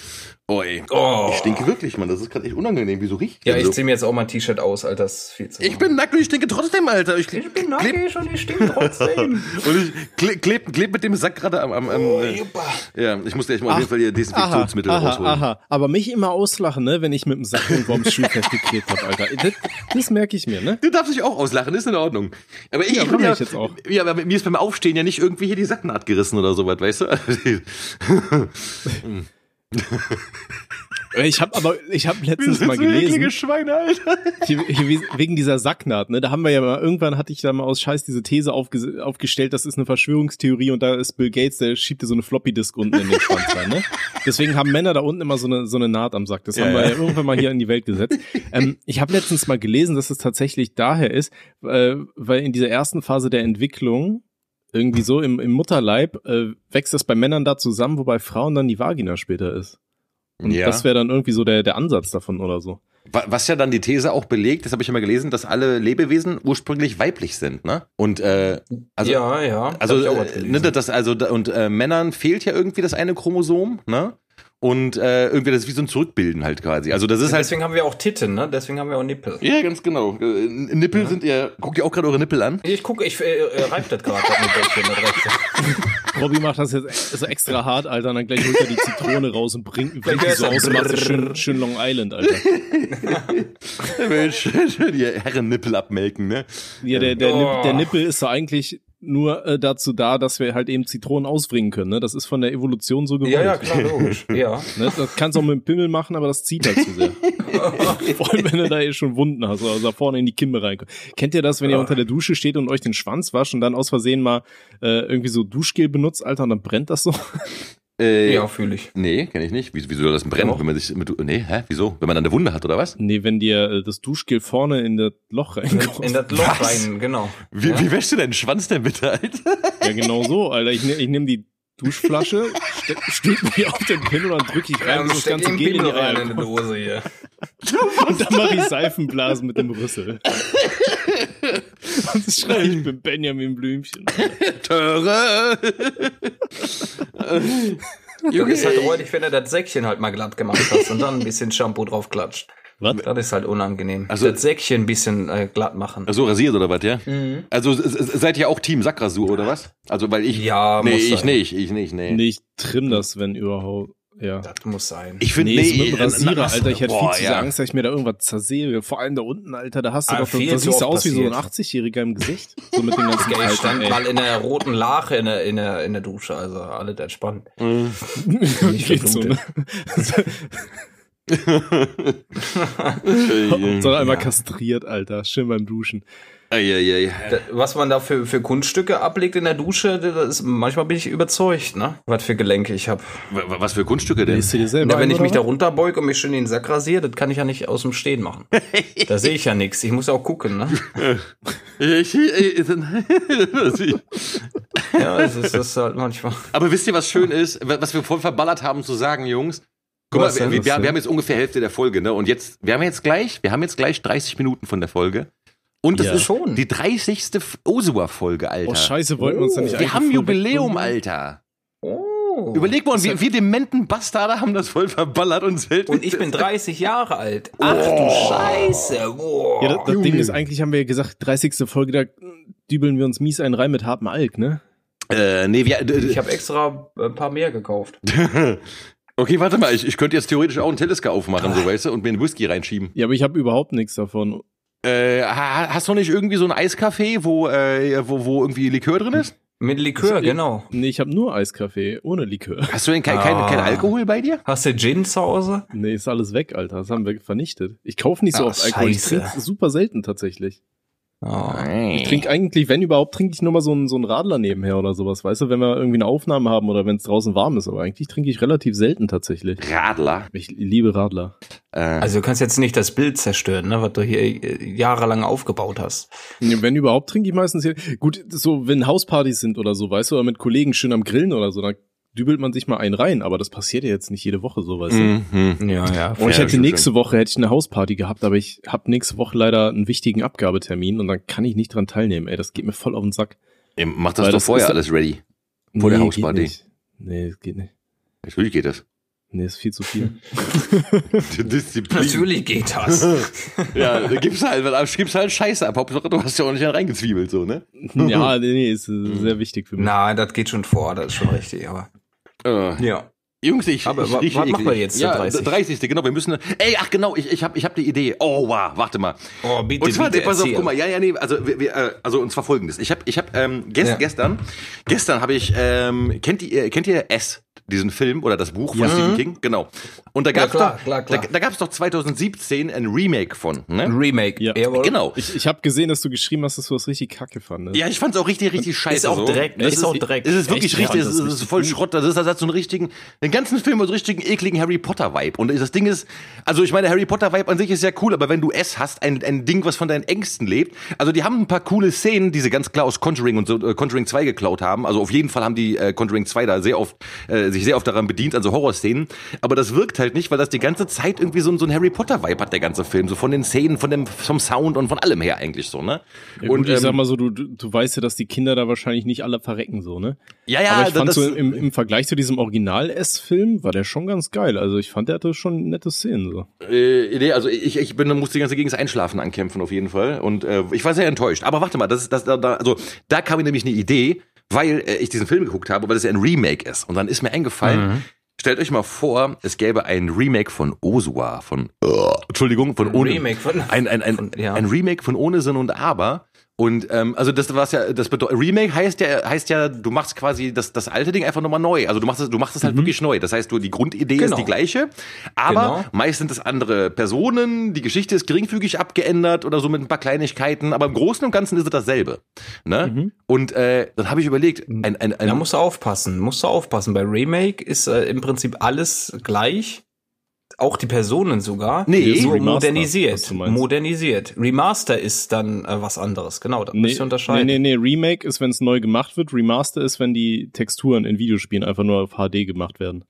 Oh, ey. Oh. Ich stinke wirklich, Mann. Das ist gerade echt unangenehm. Wieso riecht Ja, ich so? zieh mir jetzt auch mein T-Shirt aus, Alter. Das ist viel zu Ich bin nackt und ich stinke trotzdem, Alter. Ich, Ich bin nackig und ich stinke trotzdem. und ich kleb, kleb, kleb mit dem Sack gerade am, am, am äh, Ja, ich musste echt mal auf jeden Fall hier Desinfektionsmittel aha, rausholen. aha. Aber mich immer auslachen, ne, wenn ich mit dem Sack irgendwo am Schuh festgeklebt hab, Alter. Das, das merke ich mir, ne? Du darfst dich auch auslachen, ist in Ordnung. Aber ich, Ja, ich bin ja, ich jetzt auch. ja, aber mir ist beim Aufstehen ja nicht irgendwie hier die Sacknaht gerissen oder sowas, weißt du? Ich habe aber, ich habe letztens mal gelesen, Schweine, Alter. hier, hier, wegen dieser Sacknaht, ne, da haben wir ja mal, irgendwann hatte ich da mal aus Scheiß diese These aufge, aufgestellt, das ist eine Verschwörungstheorie und da ist Bill Gates, der schiebt dir so eine Floppy-Disk unten in den Schwanz rein, ne? Deswegen haben Männer da unten immer so eine, so eine Naht am Sack. Das Ja, haben wir ja. ja irgendwann mal hier in die Welt gesetzt. Ähm, ich habe letztens mal gelesen, dass es tatsächlich daher ist, äh, weil in dieser ersten Phase der Entwicklung irgendwie so im, im Mutterleib äh, wächst das bei Männern da zusammen, wobei Frauen dann die Vagina später ist. Und Ja. das wäre dann irgendwie so der, der Ansatz davon oder so. Wa- Was ja dann die These auch belegt, das habe ich immer gelesen, dass alle Lebewesen ursprünglich weiblich sind, ne? Und äh, also ja, ja. also äh, ne, das also und äh, Männern fehlt ja irgendwie das eine Chromosom, ne? Und äh, irgendwie das ist wie so ein Zurückbilden halt quasi. Also das ist halt Deswegen haben wir auch Titten, ne? Deswegen haben wir auch Nippel. ja, ganz genau. Äh, Nippel sind ihr, guckt ihr auch gerade eure Nippel an? Ich gucke, ich äh, äh, reib das gerade. Robby macht das jetzt so extra hart, Alter, und dann gleich holt er die Zitrone raus und bringt, bringt die so aus und macht so schön, schön Long Island, Alter. schön, schön die Herrennippel abmelken, ne? Ja, der, der, Oh. Nipp, der Nippel ist so eigentlich nur äh, dazu da, dass wir halt eben Zitronen ausbringen können, ne? Das ist von der Evolution so gewollt. Ja, ja, klar, logisch. Ja. Ne? Das kannst du auch mit dem Pimmel machen, aber das zieht halt zu sehr. Vor allem, wenn du da eh schon Wunden hast, also da vorne in die Kimme reinkommt. Kennt ihr das, wenn ihr unter der Dusche steht und euch den Schwanz wascht und dann aus Versehen mal äh, irgendwie so Duschgel benutzt, Alter, und dann brennt das so? Äh, Ja, fühle ich. Nee, kenne ich nicht. Wieso, wieso soll das brennen, Doch. wenn man sich mit, nee, hä, wieso? Wenn man dann eine Wunde hat oder was? Nee, wenn dir äh, das Duschgel vorne in das Loch reinkommt. In das Loch Was? rein, genau. Wie, Ja? wie wäschst du deinen Schwanz denn bitte, Alter? Ja, genau so, Alter. Ich, ne, ich nehme die Duschflasche, ste- stülp mir auf den Pin und dann drücke ich rein, Ja, bis das ganze Gel in die rein in die kommt. Dose hier. Und dann mache ich Seifenblasen mit dem Rüssel. Und schrei ich bin Benjamin Blümchen. Töre! Junge, ist halt räudig, wenn du das Säckchen halt mal glatt gemacht hast und dann ein bisschen Shampoo drauf klatscht. Was? Das ist halt unangenehm. Also- Also das Säckchen ein bisschen äh, glatt machen. So rasiert oder was, ja? Mhm. Also seid ihr auch Team Sackrasur oder was? Also weil ich Ja, nee, muss ich sein. nicht, ich nicht, nee. Nee, ich trimm das, wenn überhaupt. Ja. Das muss sein. Ich finde Nee, nee, mit dem Rasierer, Alter. Ich hätte boah, viel zu sehr ja. Angst, dass ich mir da irgendwas zersäge. Vor allem da unten, Alter. Da hast du Ah, doch, da siehst du aus wie so ein passiert. 80-Jähriger im Gesicht. So mit den ganzen Ja, ich stand ey. mal in der roten Lache in der, in der, in der Dusche, also alles entspannt. Mhm. Nicht so, ne? Sondern einmal kastriert, Alter. Schön beim Duschen. Eieiei. Was man da für, für Kunststücke ablegt in der Dusche, das ist, manchmal bin ich überzeugt, ne? Was für Gelenke ich habe. Was für Kunststücke denn? Du dir selber Na, wenn ein, ich mich da runterbeug und mich schön in den Sack rasiere, das kann ich ja nicht aus dem Stehen machen. da sehe ich ja nichts. Ich muss ja auch gucken, ne? Ja, das ist das ist halt manchmal. Aber wisst ihr, was schön ist? Was wir voll verballert haben zu sagen, Jungs? Guck mal, wir, wir, wir haben jetzt ungefähr Hälfte der Folge, ne? Und jetzt, wir haben jetzt gleich, wir haben jetzt gleich 30 Minuten von der Folge. Und das Ja. ist Schon. die 30. Osua-Folge, Alter. Oh, scheiße, wollten wir uns da nicht wir haben Jubiläum? Alter. Oh. Überleg mal, wir, wir dementen Bastarde haben das voll verballert und selten. Und ich bin 30 Jahre alt. Ach du Scheiße. Boah. Ja, das, das Ding ist, eigentlich haben wir ja gesagt, 30. Folge, da dübeln wir uns mies einen rein mit hartem Alk, ne? Äh, nee, wir, ich habe extra ein paar mehr gekauft. okay, warte mal, ich, ich könnte jetzt theoretisch auch einen Teleska aufmachen, so weißt du, und mir einen Whisky reinschieben. Ja, aber ich habe überhaupt nichts davon. Äh, ha- hast du nicht irgendwie so ein Eiscafé, wo, äh, wo, wo irgendwie Likör drin ist? Mit Likör, genau. Nee, ich habe nur Eiskaffee, ohne Likör. Hast du denn kein, kein, Ah. kein Alkohol bei dir? Hast du Gin zu Hause? Nee, ist alles weg, Alter. Das haben wir vernichtet. Ich kaufe nicht so Ah, oft Alkohol. Ich scheiße. trinke super selten tatsächlich. Oh. Ich trinke eigentlich, wenn überhaupt, trinke ich nur mal so einen, so einen Radler nebenher oder sowas, weißt du, wenn wir irgendwie eine Aufnahme haben oder wenn es draußen warm ist. Aber eigentlich trinke ich relativ selten tatsächlich. Radler. Ich liebe Radler. Äh, Also du kannst jetzt nicht das Bild zerstören, ne, was du hier äh, jahrelang aufgebaut hast. Wenn überhaupt, trinke ich meistens hier. Gut, so, wenn Hauspartys sind oder so, weißt du, oder mit Kollegen schön am Grillen oder so, dann dübelt man sich mal einen rein. Aber das passiert ja jetzt nicht jede Woche so, weißt du. mhm. Ja, ja. Und ich hätte nächste Woche hätte ich eine Hausparty gehabt, aber ich habe nächste Woche leider einen wichtigen Abgabetermin und dann kann ich nicht dran teilnehmen. Ey, das geht mir voll auf den Sack. Ey, Mach das Weil doch das vorher alles ready. Vor der Nee, Hausparty. Geht nicht. Nee, das geht nicht. Natürlich geht das. Nee, ist viel zu viel. Disziplin. Natürlich geht das. Ja, da gibt's halt, da gibt's halt Scheiße ab. Hauptsache, du hast ja auch nicht reingezwiebelt, so, ne? ja, nee, nee, ist sehr wichtig für mich. Nein, das geht schon vor, das ist schon richtig, aber. Äh, Ja. Jungs, ich, Aber ich rieche was machen wir jetzt, Ja, 30? 30. genau, wir müssen, ey, ach genau, ich, ich habe ich hab die Idee. Oh, wow, warte mal. Oh, bitte, Und zwar, bitte, pass auf, guck mal, ja, ja, nee, also, wir, wir, äh, also und zwar folgendes. Ich habe, ich habe ähm, gest, Ja. gestern, gestern habe ich, ähm, kennt ihr, kennt ihr S, diesen Film oder das Buch von Ja. Stephen King? Genau. Und da gab's klar, doch, klar, klar. da, da gab's doch 2017 ein Remake von, ne? Remake. Ja. Jawohl. Genau. Ich, ich habe gesehen, dass du geschrieben hast, dass du das richtig kacke fandest. Ja, ich fand's auch richtig, richtig scheiße. Ist auch so. Dreck, Das ist auch Dreck. Es ist wirklich Echt? richtig, Ich es fand ist, das es ist voll gut. Schrott. Das ist, das hat so einen richtigen, den ganzen Film hat so einen richtigen ekligen Harry Potter Vibe. Und das Ding ist, also ich meine, Harry Potter Vibe an sich ist ja cool, aber wenn du S hast, ein, ein Ding, was von deinen Ängsten lebt, also die haben ein paar coole Szenen, die sie ganz klar aus Conjuring und so, äh, Conjuring 2 geklaut haben. Also auf jeden Fall haben die äh, Conjuring 2 da sehr oft, äh, sich sehr oft daran bedient, also Horrorszenen. Aber das wirkt halt nicht, weil das die ganze Zeit irgendwie so, ein- so ein Harry Potter Vibe hat, der ganze Film. So von den Szenen, von dem, vom Sound und von allem her eigentlich so, ne? Ja, gut, und ich ähm, sag mal so, du, du weißt ja, dass die Kinder da wahrscheinlich nicht alle verrecken, so, ne? ja, ja, Aber ich fand das, so im, im Vergleich zu diesem Original-S-Film war der schon ganz geil. Also ich fand, der hatte schon nette Szenen, so. Äh, nee, also ich, ich bin, musste die ganze gegen das Einschlafen ankämpfen auf jeden Fall und äh, ich war sehr enttäuscht. Aber warte mal, das ist das da, da also da kam mir nämlich eine Idee, weil äh, ich diesen Film geguckt habe, weil das ja ein Remake ist und dann ist mir eingefallen. Stellt euch mal vor, es gäbe ein Remake von Osua, von uh, Entschuldigung, von ohne Remake von- ein, ein, ein, von- ja. ein Remake von ohne Sinn und Aber. Und ähm, also das was ja das bedeutet Remake heißt ja heißt ja du machst quasi das das alte Ding einfach nochmal neu also du machst es du machst es halt wirklich neu das heißt du die Grundidee Genau. ist die gleiche aber Genau. meist sind es andere Personen die Geschichte ist geringfügig abgeändert oder so mit ein paar Kleinigkeiten aber im Großen und Ganzen ist es dasselbe ne und äh, dann habe ich überlegt ein ein, ein Da musst du aufpassen, musst du aufpassen. Bei Remake ist äh, im Prinzip alles gleich. Auch die Personen sogar. Nee. so Remaster, modernisiert. Modernisiert. Remaster ist dann äh, was anderes. Genau, da Nee, müsst ihr unterscheiden. nee, nee, nee, Remake ist, wenn es neu gemacht wird. Remaster ist, wenn die Texturen in Videospielen einfach nur auf HD gemacht werden.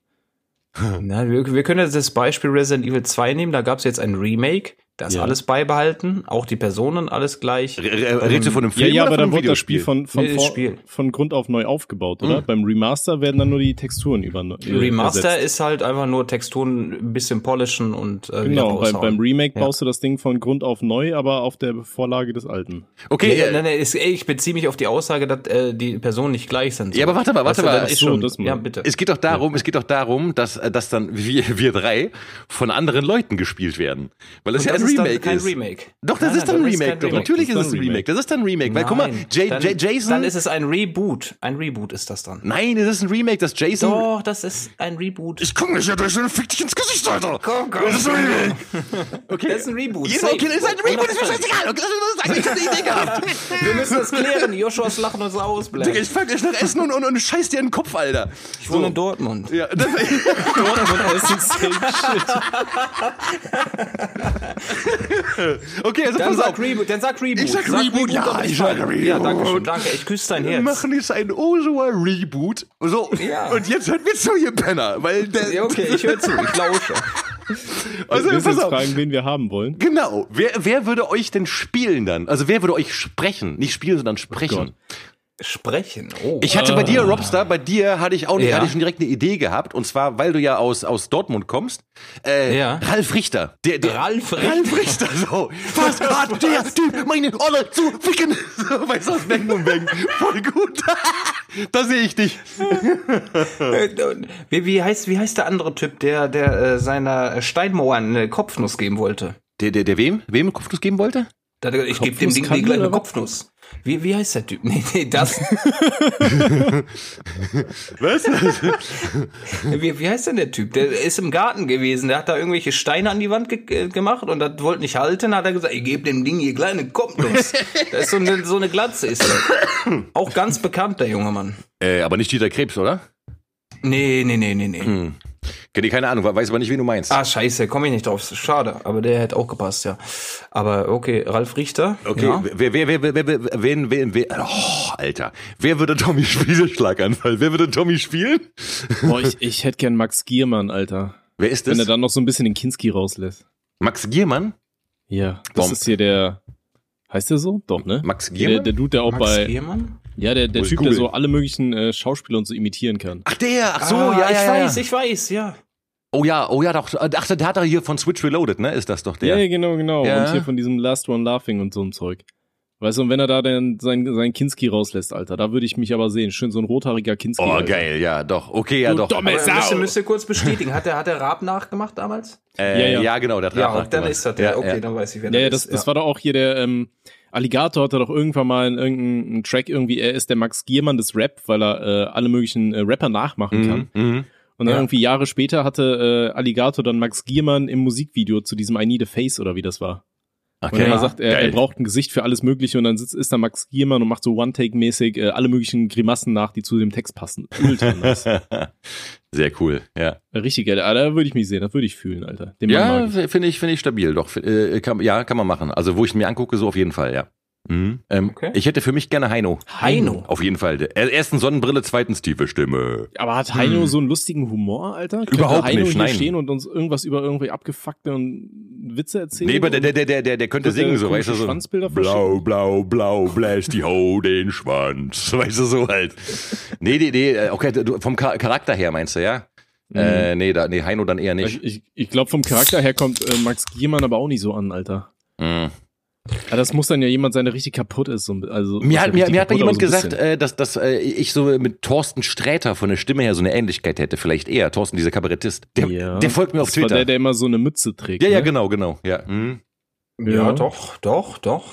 Na, wir, wir können jetzt das Beispiel Resident Evil 2 nehmen. Da gab es jetzt ein Remake. Da ist Ja. alles beibehalten. Auch die Personen, alles gleich. Re- re- Redest du von einem Ja, Film ja, oder aber von dann wurde das Spiel von, von, Nee, das vor- Spiel. von Grund auf neu aufgebaut, oder? Mhm. Beim Remaster werden dann nur die Texturen über äh, Remaster ersetzt. ist halt einfach nur Texturen ein bisschen polischen und äh, Genau, bei, beim Remake Ja. baust du das Ding von Grund auf neu, aber auf der Vorlage des alten. Okay, Nee, äh, nein, nein, ist, ey, ich beziehe mich auf die Aussage, dass äh, die Personen nicht gleich sind. Ja, aber warte mal, warte mal. das ist so, schon, das mal. ja, bitte. Es geht doch darum, es geht doch darum, dass, äh, dass dann wir, wir drei von anderen Leuten gespielt werden. Weil es Und ja ein Remake kein ist. Remake. Doch, das Nein, ist dann ein nein, Remake. kein Doch, natürlich ist Das es ist ein ein Remake. Das ist dann ein Remake. Weil guck mal, J dann, J Jason. Dann ist es ein Reboot. Ein Reboot ist das dann. Nein, es ist ein Remake, das Jason. Doch, das ist ein Reboot. Ich guck nicht, durch so fick dich ins Gesicht, Alter. Komm, komm. Das ist ein Remake. Okay. Das ist ein Reboot. Safe. okay, das ist ein Reboot, ist mir scheißegal. Okay, das ist eine Idee gehabt. Wir müssen das klären. Joshuas lachen uns aus, Digga, ich fang gleich nach Essen und, und, und scheiß dir in den Kopf, Alter. Ich wohne in Dortmund. Ja, das, Dortmund Essen Same Shit. okay, also Dann pass sag auf. Reboot, dann sag Reboot. Ich sag Reboot, ja, aber ich sag. Reboot. Ja, danke schön, danke. Ich küsse dein Wir Herz. machen jetzt ein Osua Reboot. So, Ja. und jetzt hört mir zu, ihr Penner. Weil der, Ja, okay, ich höre zu, ich lausche. also, Wir müssen fragen, wen wir haben wollen. Genau. Wer, wer würde euch denn spielen dann? Also wer würde euch sprechen? Nicht spielen, sondern sprechen. Gott. Sprechen. Oh. Ich hatte bei dir, Robstar, bei dir hatte ich auch nicht, Ja. hatte ich schon direkt eine Idee gehabt. Und zwar, weil du ja aus, aus Dortmund kommst. Äh, Ja. Ralf Richter. Der, der, Ralf Richter. Ralf Richter, so. Was hat der Typ meine Olle zu ficken? Weißt du, aus Mengen und Mengen. Voll gut. da sehe ich dich. Wie, wie, heißt, wie heißt der andere Typ, der, der äh, seiner Steinmauer eine Kopfnuss geben wollte? Der, der, der wem? Wem Kopfnuss geben wollte? Ich gebe dem Ding die Kopfnuss kleine oder was? Kopfnuss. Wie, wie heißt der Typ? Nee, nee, das. Was? wie, wie heißt denn der Typ? Der ist im Garten gewesen, der hat da irgendwelche Steine an die Wand ge äh, gemacht und das wollte nicht halten, hat er gesagt, ich gebe dem Ding hier kleine Kopfnuss. das ist so eine, so eine Glatze ist er. Auch ganz bekannt, der junge Mann. äh, aber nicht Dieter Krebs, oder? Nee, nee, nee, nee, nee. Hm. Kenn ich keine Ahnung, weiß aber nicht, wen du meinst. Ah, scheiße, komme ich nicht drauf. Schade, aber der hätte auch gepasst, ja. Aber okay, Ralf Richter. Okay, Ja. wer, wer, wer, wer, wer, wer, wen, wen, wer, oh, Alter. Wer würde Tommy spielen? Schlaganfall. Wer würde Tommy spielen? Boah, ich, ich hätte gern Max Giermann, Alter. Wer ist Wenn er das? dann noch so ein bisschen den Kinski rauslässt. Max Giermann? Ja, das Warum? ist hier der. Heißt der so? Doch, ne? Max Der, Giermann? der Dude, der auch Max bei. Giermann? Ja, der, der Typ, der so alle möglichen äh, Schauspieler und so imitieren kann. Ach, der, ach so, ah, ja, ich ja, ja. weiß, ich weiß, ja. Oh ja, oh ja, doch. Ach, der hat er hier von Switch Reloaded, ne? Ist das doch Ja, der? ja genau, genau. Ja. Und hier von diesem Last One Laughing und so ein Zeug. Weißt du, und wenn er da dann sein, sein Kinski rauslässt, Alter, da würde ich mich aber sehen. Schön so ein rothaariger Kinski. Oh, Alter. geil, ja, doch. Okay, ja, Du doch. dumme Aber Sau. müsst, ihr, müsst ihr kurz bestätigen. Hat der, hat der Raab nachgemacht damals? Äh, Ja, ja, ja. genau, der hat Ja, nachgemacht. dann ist das der. Ja, okay, ja. dann weiß ich, wer Ja, ja, das das, ist. das war doch auch hier der ähm, Alligator hatte doch irgendwann mal in irgendeinem Track irgendwie, er ist der Max Giermann des Rap, weil er äh, alle möglichen äh, Rapper nachmachen kann. Mhm, mhm. Und dann Ja. irgendwie Jahre später hatte äh, Alligator dann Max Giermann im Musikvideo zu diesem I Need a Face oder wie das war. Und Okay. er sagt, er, er braucht ein Gesicht für alles Mögliche und dann sitzt, ist da Max Giermann und macht so One-Take-mäßig äh, alle möglichen Grimassen nach, die zu dem Text passen. Ultra nice. Sehr cool, ja. Richtig geil. Ah, Da würde ich mich sehen, das würde ich fühlen, Alter. Den Ja, finde ich, finde ich stabil, doch. Äh, kann, ja, kann man machen. Also, wo ich mir angucke, so auf jeden Fall, ja. Mhm. Ähm, Okay. Ich hätte für mich gerne Heino. Heino. Auf jeden Fall. Erstens Sonnenbrille, zweitens tiefe Stimme. Aber hat Heino so einen lustigen Humor, Alter? Könnte Hm. Überhaupt Heino nicht, hier nein. stehen und uns irgendwas über irgendwie abgefuckte und Witze erzählen? Nee, aber der, der, der, der, der, der könnte singen, so, weißt du, so. Blau, blau, blau, bläst die Ho den Schwanz. Weißt du, so halt. Nee, nee, nee, äh, okay, du, vom Char- Charakter her meinst du, ja? Äh, nee, da, nee, Heino dann eher nicht. Ich, ich, ich glaube, vom Charakter her kommt äh, Max Giermann aber auch nicht so an, Alter. Mhm. Ja, das muss dann ja jemand sein, der richtig kaputt ist. Also, Mir hat, ja mir, mir hat mal jemand so gesagt, äh, dass, dass äh, ich so mit Thorsten Sträter von der Stimme her so eine Ähnlichkeit hätte. Vielleicht eher. Thorsten, dieser Kabarettist. Der, Ja. der folgt mir auf das war Twitter. der, der immer so eine Mütze trägt. ja, ja, ne? genau, genau. Ja. Mhm. Ja, Ja. doch, doch, doch.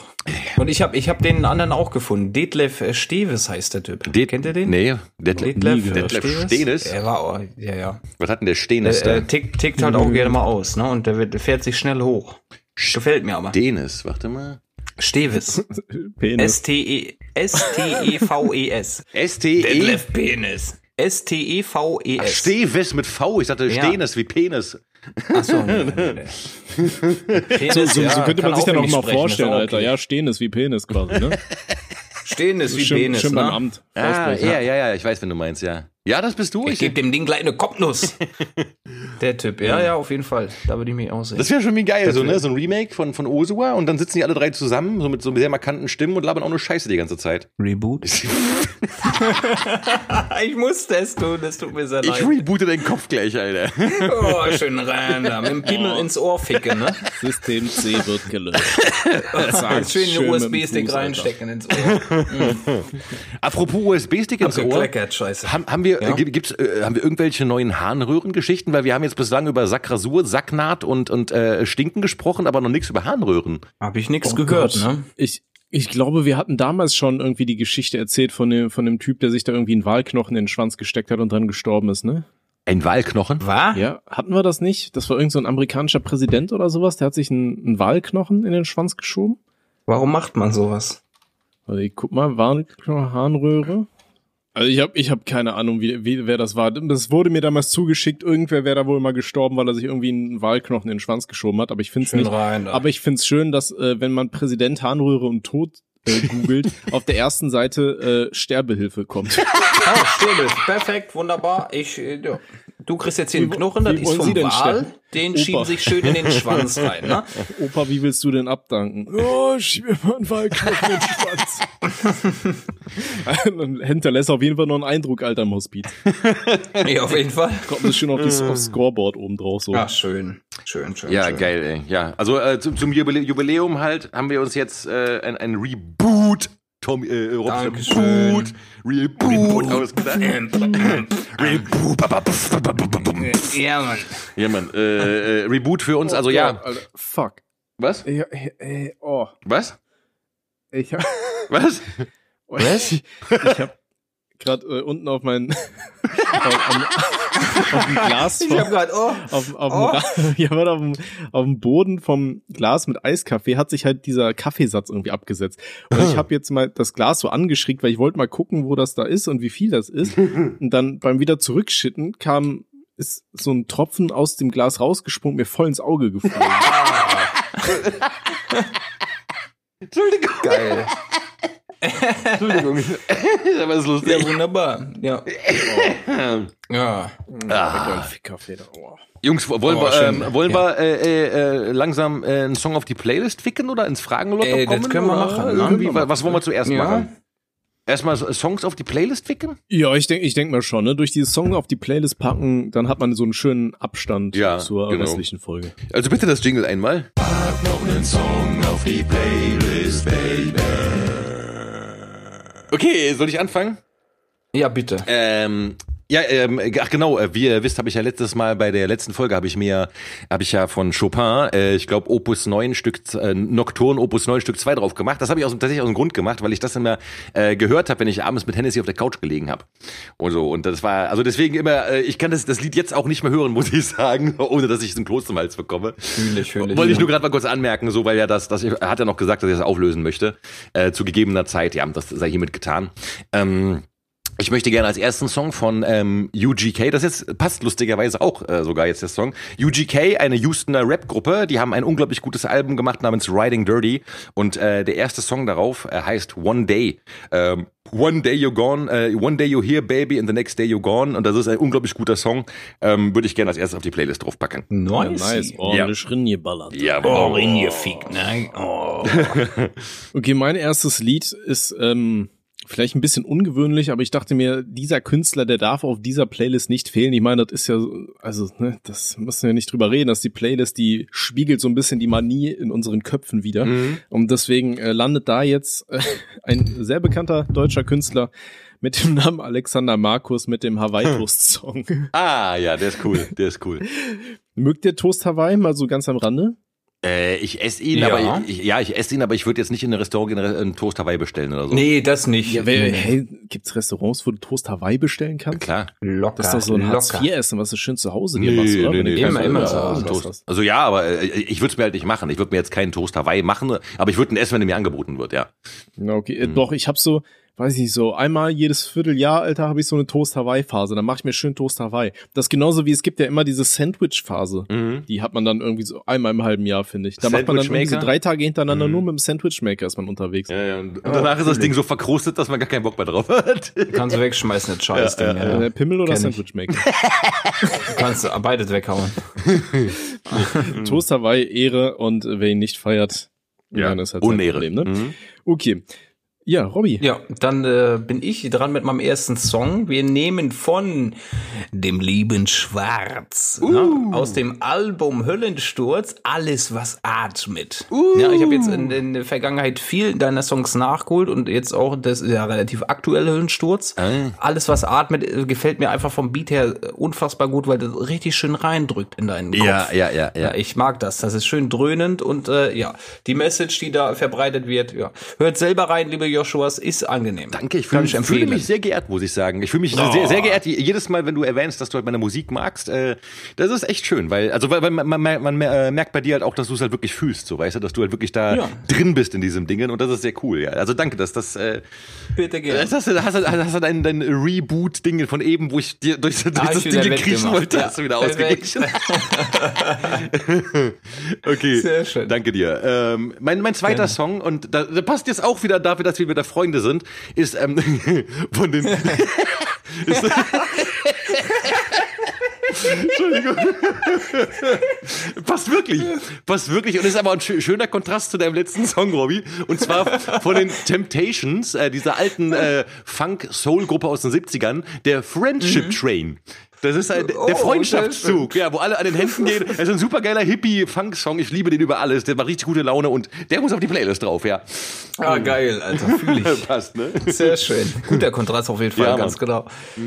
Und ich habe ich hab den anderen auch gefunden. Detlef äh, Steves heißt der Typ. Det- Kennt ihr den? Nee, Detlef. Detlef, äh. Detlef Steves? Er war, auch- ja, ja. Was hat denn der Stenes Der da? äh, tickt, tickt halt auch gerne mal aus, ne? Und der, wird, der fährt sich schnell hoch. Gefällt mir aber. Stenes, warte mal. Steves. Penis. S-T-E, S-T-E-V-E-S. S-T-E. Detlef Penis. Ach, S-T-E-V-E-S. Steves mit V. Ich dachte Ja. Stenes wie Penis. Achso, nee, nee, nee. Penis, So, so, ja, so könnte man sich dann auch mal vorstellen, Alter. okay. Ja, stehen ist wie Penis quasi, ne? Stehen ist wie Penis, schön beim ne? Amt. Ah, ja, ja, ja, ich weiß, wenn du meinst, ja. Ja, das bist du. Ich gebe dem Ding gleich eine Kopfnuss. Der Typ, ja, ja, auf jeden Fall. Da würde ich mich aussehen. das wäre schon wie geil, so, ne? So ein Remake von, von Osua und dann sitzen die alle drei zusammen, so mit so sehr markanten Stimmen und labern auch nur Scheiße die ganze Zeit. Reboot? ich musste es tun, das tut mir sehr Ich leid. reboote deinen Kopf gleich, Alter. Oh, schön rein da. Mit dem Pimmel ins Ohr ficken, ne? System C wird gelöscht. Zack, Schön schön den USB-Stick reinstecken ins Ohr. Apropos USB-Stick ins Ohr. Scheiße. Haben, haben wir wir, Ja. äh, gibt- gibt's, äh, haben wir irgendwelche neuen Harnröhren-Geschichten? Weil wir haben jetzt bislang über Sackrasur, Sacknaht und, und äh, Stinken gesprochen, aber noch nichts über Harnröhren. Habe ich nichts Oh gehört, Gott. ne? Ich, ich glaube, wir hatten damals schon irgendwie die Geschichte erzählt von dem, von dem Typ, der sich da irgendwie einen Wahlknochen in den Schwanz gesteckt hat und dann gestorben ist, ne? Ein Walknochen? War? Ja, hatten wir das nicht? Das war irgend so ein amerikanischer Präsident oder sowas, der hat sich einen, einen Wahlknochen in den Schwanz geschoben. Warum macht man sowas? Also ich guck mal, Wahlknochen, Harnröhre. Also ich habe ich hab keine Ahnung, wie, wie, wer das war. Das wurde mir damals zugeschickt. Irgendwer wäre da wohl mal gestorben, weil er sich irgendwie einen Wahlknochen in den Schwanz geschoben hat. Aber ich finde es Schön nicht. rein. Aber ich finde es schön, dass äh, wenn man Präsident Harnröhre und Tod äh, googelt, auf der ersten Seite äh, Sterbehilfe kommt. Oh, Stöbel. Perfekt, wunderbar. Ich, äh, ja. Du kriegst jetzt hier einen Knochen, das ist vom Sie denn Wal. Den Opa. schieben sich schön in den Schwanz rein, ne? Opa, wie willst du denn abdanken? Oh, schieb mir mal einen Wahlknochen in den Schwanz. Dann hinterlässt auf jeden Fall noch einen Eindruck, alter im Hospiz. Ja, auf jeden Fall. Kommt das schön auf das aufs Scoreboard oben drauf so. Ja, schön. Schön, schön. Ja, schön. geil, ey. Ja, also äh, zum, zum Jubilä- Jubiläum halt haben wir uns jetzt äh, ein, ein Reboot, Tom, äh, Robs Dankeschön. Reboot, Reboot ausgedacht. Reboot. Ja, Mann. Ja, Mann. Äh, äh, Reboot für uns, also ja. Alter, fuck. Was? Ja, äh, oh. Was? Ich hab, Was? Was? Ich, ich hab gerade äh, unten auf mein auf, am- auf dem Glas Ich vom, hab grad, oh. auf, auf, Oh. dem, ja, warte, auf, dem, auf dem Boden vom Glas mit Eiskaffee hat sich halt dieser Kaffeesatz irgendwie abgesetzt. Und ich habe jetzt mal das Glas so angeschickt, weil ich wollte mal gucken, wo das da ist und wie viel das ist. Und dann beim wieder zurückschütten kam ist so ein Tropfen aus dem Glas rausgesprungen, mir voll ins Auge geflogen. Entschuldigung. Geil. Entschuldigung. Aber ist lustig. Ja, wunderbar. Ja. Ja. Ah. Oh. Jungs, wollen Oh, wir, ähm, wollen Ja. wir äh, äh, langsam äh, einen Song auf die Playlist ficken oder ins Fragenlotto Ey, das kommen? können wir machen, ne? Irgendwie, Können wir was wollen wir zuerst Ja. machen? Erstmal so- Songs auf die Playlist ficken? Ja, ich denke ich denk mal schon, ne? Durch dieses Song auf die Playlist packen, dann hat man so einen schönen Abstand Ja, zur genau. restlichen Folge. Also bitte das Jingle einmal. Okay, soll ich anfangen? Ja, bitte. Ähm, ja, ähm, ach genau, äh, wie ihr wisst, habe ich ja letztes Mal bei der letzten Folge habe ich mir habe ich ja von Chopin, äh, ich glaube Opus 9 Stück äh, Nocturne Opus 9 Stück 2 drauf gemacht. Das habe ich aus, tatsächlich aus dem Grund gemacht, weil ich das immer äh, gehört habe, wenn ich abends mit Hennessy auf der Couch gelegen habe. Und so und das war also deswegen immer äh, ich kann das das Lied jetzt auch nicht mehr hören, muss ich sagen, ohne dass ich so einen Kloß zum Hals bekomme. Fühle ich, fühle ich. Wollte ich nur gerade mal kurz anmerken, so weil ja das, das er hat ja noch gesagt, dass er das auflösen möchte äh, zu gegebener Zeit. Ja, das sei hiermit getan. Ähm, ich möchte gerne als ersten Song von ähm, UGK, das jetzt passt lustigerweise auch äh, sogar jetzt der Song. UGK, eine Houstoner Rap-Gruppe, die haben ein unglaublich gutes Album gemacht namens Riding Dirty und äh, der erste Song darauf äh, heißt One Day. Ähm, One Day You're Gone, äh, One Day You're Here, Baby, and the Next Day You're Gone. Und das ist ein unglaublich guter Song. Ähm, Würde ich gerne als erstes auf die Playlist draufpacken. Nice. Nice, ordentlich. Ja, Oh, reingefickt, ne? Oh. Okay, mein erstes Lied ist ähm, vielleicht ein bisschen ungewöhnlich, aber ich dachte mir, dieser Künstler, der darf auf dieser Playlist nicht fehlen. Ich meine, das ist ja, so- also, ne, das müssen wir nicht drüber reden, dass die Playlist, die spiegelt so ein bisschen die Manie in unseren Köpfen wieder. Und deswegen äh, landet da jetzt äh, ein sehr bekannter deutscher Künstler mit dem Namen Alexander Markus mit dem Hawaii Toast Song. Ah, ja, der ist cool, der ist cool. Mögt ihr Toast Hawaii mal so ganz am Rande? Äh, ich esse ihn, Ja. aber ich, ja, ich esse ihn, aber ich würde jetzt nicht in ein Restaurant gehen, einen Toast Hawaii bestellen oder so. Nee, das nicht. Wer- Hey, gibt's Restaurants, wo du Toast Hawaii bestellen kannst? Klar. Locker. Das ist doch so ein locker. Hartz-IV-Essen, was du schön zu Hause dir machst, oder? Nee, kein immer, immer Hunger zu hast, Hause Toast. hast. Also ja, aber äh, ich würde es mir halt nicht machen. Ich würde mir jetzt keinen Toast Hawaii machen, aber ich würde ihn essen, wenn er mir angeboten wird, ja. Okay, äh, doch, ich habe so, weiß ich nicht, so einmal jedes Vierteljahr, Alter, habe ich so eine Toast Hawaii Phase. Dann mache ich mir schön Toast Hawaii. Das ist genauso wie es gibt ja immer diese Sandwich Phase. Die hat man dann irgendwie so einmal im halben Jahr, finde ich. Da macht man dann irgendwie so drei Tage hintereinander nur mit dem Sandwich Maker ist man unterwegs. Ja, ja. Und danach ist das Ding so verkrustet, dass man gar keinen Bock mehr drauf hat. Kannst du wegschmeißen, das Scheiß. Ja, Ding, Äh, ja. Pimmel oder Kenn. Sandwich Maker? Kannst du beides weghauen. Toast Hawaii, Ehre und äh, wer ihn nicht feiert, Ja, dann ist halt Unehre. Problem, ne? Mhm. Okay. Ja, Robby. Ja, dann äh, bin ich dran mit meinem ersten Song. Wir nehmen von dem lieben Schwarz Uh. ne, aus dem Album Höllensturz alles, was atmet. Ja, ich habe jetzt in, in der Vergangenheit viel deiner Songs nachgeholt und jetzt auch das ist ja relativ aktuelle Höllensturz. Ah. Alles, was atmet, äh, gefällt mir einfach vom Beat her äh, unfassbar gut, weil das richtig schön reindrückt in deinen Kopf. Ja, ja, ja, ja. Ja, ich mag das. Das ist schön dröhnend und äh, ja, die Message, die da verbreitet wird, ja. Hört selber rein, liebe Joshuas, ist angenehm. Danke, ich fühle ich mich, fühle empfehlen. mich sehr geehrt, muss ich sagen. Ich fühle mich sehr, sehr geehrt je- jedes Mal, wenn du erwähnst, dass du halt meine Musik magst. Äh, das ist echt schön, weil also weil, weil man, man, man äh, merkt bei dir halt auch, dass du es halt wirklich fühlst, so weißt du, dass du halt wirklich da Ja. drin bist in diesem Dingen und das ist sehr cool. Ja, also danke, dass das. Äh, Bitte gerne. das hast du, hast hast du dein, dein Reboot-Ding von eben, wo ich dir durch, durch Ah, das Ding kriechen wollte, Ja, hast du wieder ausgeglichen. okay, Sehr schön. danke dir. Ähm, mein, mein zweiter Gerne. Song, und da, da passt jetzt auch wieder dafür, dass wir wieder Freunde sind, ist ähm, von den... ist, Entschuldigung. Passt wirklich. Passt wirklich. Und ist aber ein schö- schöner Kontrast zu deinem letzten Song, Robby. Und zwar von den Temptations, äh, dieser alten äh, Funk-Soul-Gruppe aus den 70ern, der Friendship Train. Das ist ein, Oh, der sehr Freundschaftszug, ja, wo alle an den Händen gehen. Das ist ein supergeiler Hippie-Funk-Song. Ich liebe den über alles. Der macht richtig gute Laune und der muss auf die Playlist drauf, ja. Ah, geil, Alter, fühle ich. Passt, ne? Sehr schön. Guter Kontrast auf jeden Fall, Ja, ganz genau.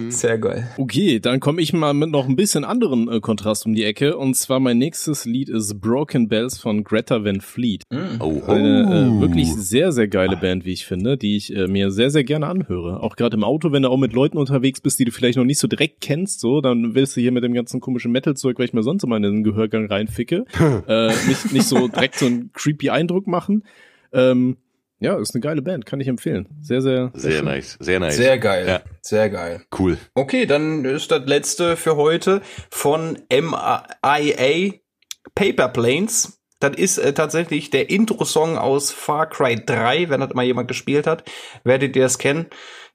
Sehr geil. Okay, dann komme ich mal mit noch ein bisschen anderen äh, Kontrast um die Ecke. Und zwar mein nächstes Lied ist Broken Bells von Greta Van Fleet. Oh, Eine äh, wirklich sehr, sehr geile Band, wie ich finde, die ich äh, mir sehr, sehr gerne anhöre. Auch gerade im Auto, wenn du auch mit Leuten unterwegs bist, die du vielleicht noch nicht so direkt kennst, so, dann willst du hier mit dem ganzen komischen Metal-Zeug, weil ich mir sonst immer in den Gehörgang reinficke, äh, nicht, nicht so direkt so einen creepy Eindruck machen. Ähm, ja, ist eine geile Band, kann ich empfehlen. Sehr, sehr, Sehr schön. nice, sehr nice. Sehr geil. Ja. Sehr geil. Cool. Okay, dann ist das letzte für heute von MIA Paper Planes. Das ist äh, tatsächlich der Intro-Song aus Far Cry 3, wenn das mal jemand gespielt hat. Werdet ihr das kennen?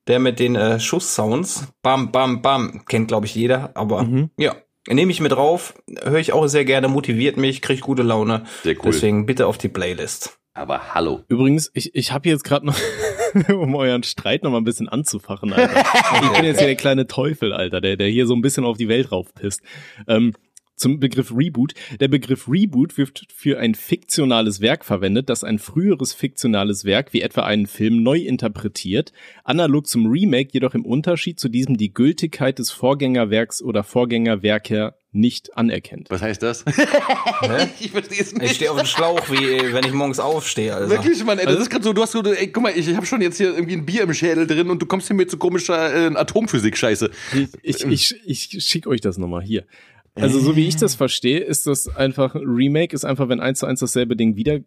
Der mit den äh, Schusssounds. Bam, bam, bam. Kennt, glaube ich, jeder. Aber Mhm. ja, nehme ich mit drauf. Höre ich auch sehr gerne, motiviert mich, kriege gute Laune. Sehr cool. Deswegen bitte auf die Playlist. Aber hallo. Übrigens, ich, ich habe jetzt gerade noch, um euren Streit noch mal ein bisschen anzufachen, Alter. Ich bin jetzt hier der kleine Teufel, Alter, der, der hier so ein bisschen auf die Welt raufpisst. Ähm, zum Begriff Reboot. Der Begriff Reboot wird für ein fiktionales Werk verwendet, das ein früheres fiktionales Werk, wie etwa einen Film, neu interpretiert, analog zum Remake jedoch im Unterschied zu diesem die Gültigkeit des Vorgängerwerks oder Vorgängerwerke nicht anerkennt. Was heißt das? Ich verstehe es nicht. Ich stehe auf dem Schlauch, wie äh, wenn ich morgens aufstehe. Also. Wirklich, Mann, ey, das ist gerade so, du hast so, ey, guck mal, ich, ich habe schon jetzt hier irgendwie ein Bier im Schädel drin und du kommst hier mit so komischer äh, Atomphysik-Scheiße. Ich, ich, ich, ich schick euch das nochmal hier. Also so wie ich das verstehe, ist das einfach ein Remake, ist einfach, wenn eins zu eins dasselbe Ding wieder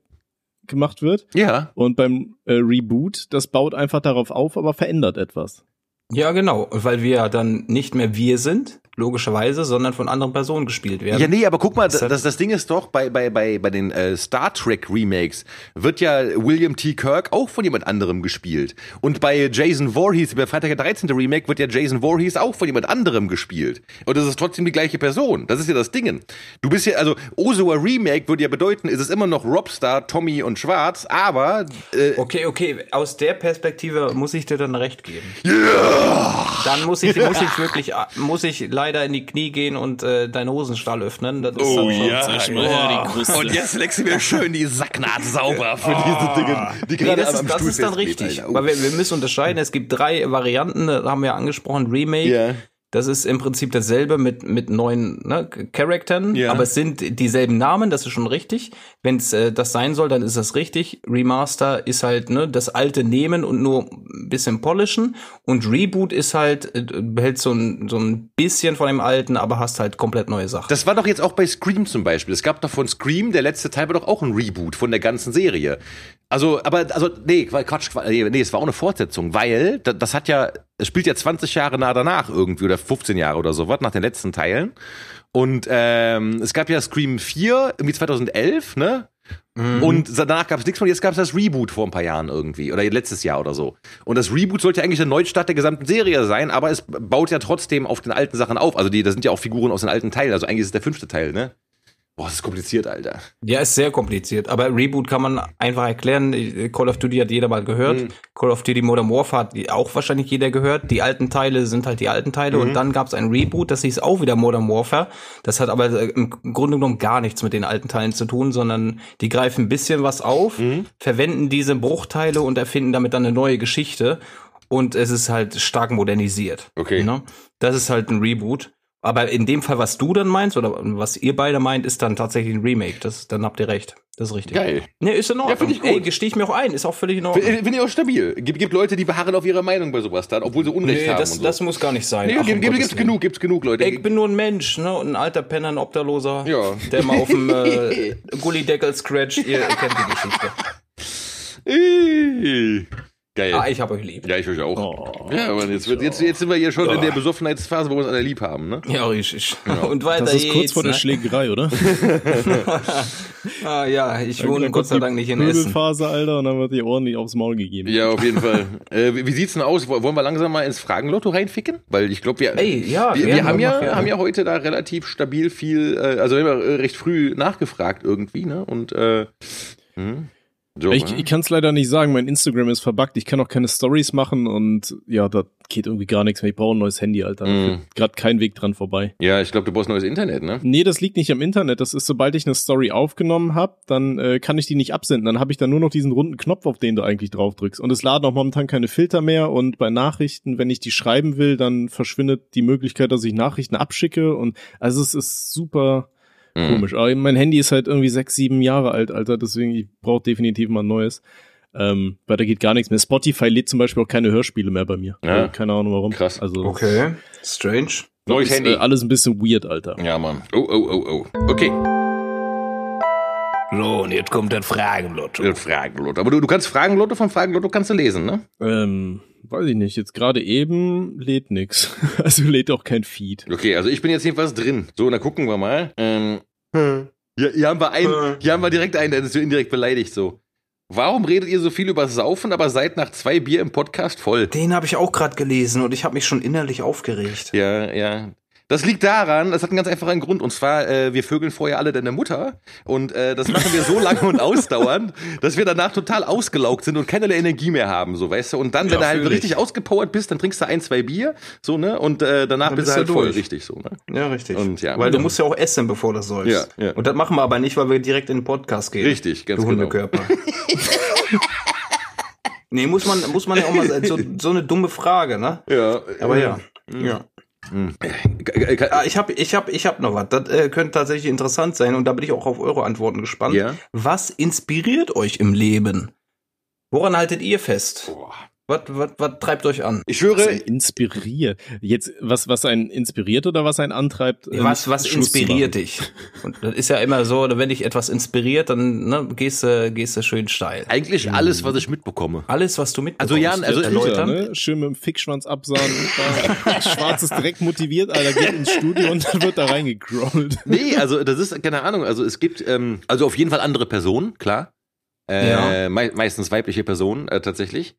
gemacht wird. Ja. Und beim äh, Reboot, das baut einfach darauf auf, aber verändert etwas. Ja, genau, weil wir ja dann nicht mehr wir sind, logischerweise, sondern von anderen Personen gespielt werden. Ja, nee, aber guck mal, das, das, das Ding ist doch, bei, bei, bei, bei den äh, Star Trek Remakes wird ja William T. Kirk auch von jemand anderem gespielt. Und bei Jason Voorhees, bei Freitag der 13. Remake, wird ja Jason Voorhees auch von jemand anderem gespielt. Und das ist trotzdem die gleiche Person. Das ist ja das Ding. Du bist ja, also Osua Remake würde ja bedeuten, ist es immer noch Robstar, Tommy und Schwarz, aber äh, Okay, okay, aus der Perspektive muss ich dir dann recht geben. Yeah! Dann muss ich, muss ich wirklich, muss ich leider in die Knie gehen und äh, deinen Hosenstall öffnen. Das ist Oh dann schon- ja, ja, die Kruste. und jetzt leckst du mir schön die Sacknaht sauber für diese Dinge, die Nee, das, ist, das ist dann richtig. Alter. Oh. Weil wir, wir müssen unterscheiden. Es gibt drei Varianten, das haben wir angesprochen. Remake. Ja. Das ist im Prinzip dasselbe mit, mit neuen ne, Charaktern, Ja. aber es sind dieselben Namen, das ist schon richtig. Wenn es äh, das sein soll, dann ist das richtig. Remaster ist halt ne, das alte nehmen und nur ein bisschen polishen. Und Reboot ist halt, äh, behält so ein, so ein bisschen von dem alten, aber hast halt komplett neue Sachen. Das war doch jetzt auch bei Scream zum Beispiel. Es gab doch von Scream, der letzte Teil war doch auch ein Reboot von der ganzen Serie. Also, aber, also, nee, Quatsch, nee, nee, es war auch eine Fortsetzung, weil das hat ja, es spielt ja 20 Jahre nah danach irgendwie oder 15 Jahre oder sowas, nach den letzten Teilen. Und ähm, es gab ja Scream 4, irgendwie 2011, ne? Und danach gab es nichts mehr, jetzt gab es das Reboot vor ein paar Jahren irgendwie. Oder letztes Jahr oder so. Und das Reboot sollte eigentlich der Neustart der gesamten Serie sein, aber es baut ja trotzdem auf den alten Sachen auf. Also die, da sind ja auch Figuren aus den alten Teilen. Also eigentlich ist es der fünfte Teil, ne? Boah, das ist kompliziert, Alter. Ja, ist sehr kompliziert. Aber Reboot kann man einfach erklären. Call of Duty hat jeder mal gehört. Mhm. Call of Duty Modern Warfare hat auch wahrscheinlich jeder gehört. Die alten Teile sind halt die alten Teile. Mhm. Und dann gab es ein Reboot, das hieß auch wieder Modern Warfare. Das hat aber äh, im Grunde genommen gar nichts mit den alten Teilen zu tun, sondern die greifen ein bisschen was auf, Mhm. verwenden diese Bruchteile und erfinden damit dann eine neue Geschichte. Und es ist halt stark modernisiert. Okay. Ne? Das ist halt ein Reboot. Aber in dem Fall, was du dann meinst oder was ihr beide meint, ist dann tatsächlich ein Remake. Das, dann habt ihr recht. Das ist richtig. Geil. Ne, ist in Ordnung. find ich gut. Ey, gestehe ich mir auch ein. Ist auch völlig in Ordnung. Finde find ich auch stabil. Gibt, gibt Leute, die beharren auf ihrer Meinung bei sowas dann, obwohl sie Unrecht Nee, haben. das, so. das muss gar nicht sein. nee, Ach, gibt, gibt, gibt's genug, gibt's genug Leute. Ich bin nur ein Mensch, ne? Und ein alter Penner, ein Obdachloser, Ja. der mal auf dem äh, Gullideckel scratcht. Ihr kennt die Geschichte. Geil. Ah, ich hab euch lieb. ja, ich euch auch. Oh, ja, aber jetzt, wird, jetzt, jetzt sind wir hier schon in der Besoffenheitsphase, wo wir uns alle lieb haben, ne? Ja, richtig. Und weiter Das ist kurz geht's, vor der ne? Schlägerei, oder? Ah, ja, ich Dann wohne Gott sei die Dank nicht in Essen. Pöbelphase, Alter, und dann wird dir ordentlich aufs Maul gegeben. Ja, auf jeden Fall. Äh, wie, wie sieht's denn aus? Wollen wir langsam mal ins Fragenlotto reinficken? Weil ich glaube, wir, Ey, ja, wir, wir haben ja, gerne. haben ja heute da relativ stabil viel, äh, also wir haben ja äh, recht früh nachgefragt irgendwie, ne? Und äh, hm, so, Ich, ne? ich kann es leider nicht sagen, mein Instagram ist verbuggt, ich kann auch keine Stories machen und ja, da geht irgendwie gar nichts mehr. Ich brauche ein neues Handy, Alter. Mm. Gerade kein Weg dran vorbei. ja, ich glaube, du brauchst neues Internet, ne? Nee, das liegt nicht am Internet. Das ist, sobald ich eine Story aufgenommen habe, dann äh, kann ich die nicht absenden. Dann habe ich da nur noch diesen runden Knopf, auf den du eigentlich drauf drückst. Und es laden auch momentan keine Filter mehr. Und bei Nachrichten, wenn ich die schreiben will, dann verschwindet die Möglichkeit, dass ich Nachrichten abschicke. Und also es ist super Mhm. komisch. Aber mein Handy ist halt irgendwie sechs, sieben Jahre alt, Alter. Deswegen, ich brauche definitiv mal ein neues. Ähm, weil da geht gar nichts mehr. Spotify lädt zum Beispiel auch keine Hörspiele mehr bei mir. Ja. Äh, keine Ahnung warum. Krass. Also Okay, strange. Neues ist, Handy. äh, alles ein bisschen weird, Alter. Ja, Mann. Oh, oh, oh, oh. Okay. So, und jetzt kommt das Fragenlotto. Äh, Fragenlotto. Aber du, du kannst Fragenlotto vom Fragenlotto kannst du lesen, ne? Ähm, weiß ich nicht. Jetzt gerade eben lädt nix. Also lädt auch kein Feed. Okay, also ich bin jetzt jedenfalls drin. So, und dann gucken wir mal. Ähm, hier, hier haben wir einen, hier haben wir direkt einen, der ist so indirekt beleidigt so. Warum redet ihr so viel über Saufen, aber seid nach zwei Bier im Podcast voll? Den habe ich auch gerade gelesen und ich habe mich schon innerlich aufgeregt. Ja, ja. Das liegt daran, das hat einen ganz einfachen Grund. Und zwar, äh, wir vögeln vorher alle deine Mutter. Und äh, das machen wir so lange und ausdauernd, dass wir danach total ausgelaugt sind und keinerlei Energie mehr haben, so weißt du. Und dann, wenn Ja, du halt ich. richtig ausgepowert bist, dann trinkst du ein, zwei Bier, so, ne? Und äh, danach Dann bist bist du halt voll, richtig so, ne? Ja, richtig. Und ja, Weil du musst ja auch essen, bevor du säufst. Ja, ja. Und das machen wir aber nicht, weil wir direkt in den Podcast gehen. Richtig, ganz du genau. Hundekörper. nee, muss man, muss man ja auch mal sagen, so, so eine dumme Frage, ne? Ja. Aber ja. Mhm. Ja. Ah, ich habe ich hab, ich hab noch was. Das äh, könnte tatsächlich interessant sein und da bin ich auch auf eure Antworten gespannt. Ja. Was inspiriert euch im Leben? Woran haltet ihr fest? Boah. Was, was, was treibt euch an? Ich Was schwöre, einen inspiriert. Jetzt, was, was einen inspiriert oder was einen antreibt? äh, Was, was Schluss inspiriert dich? Und das ist ja immer so, wenn dich etwas inspiriert, dann ne, gehst du gehst du schön steil. eigentlich alles, was ich mitbekomme. Alles, was du mitbekommst, Also, Jan, also erläutern. ne? Schön mit dem Fickschwanz absahen. Schwarzes Dreck motiviert, Alter, geht ins Studio und dann wird da reingegrollt. Nee, also das ist, keine Ahnung, also es gibt, ähm, also auf jeden Fall andere Personen, klar. Äh, Ja. mei meistens weibliche Personen, äh, tatsächlich.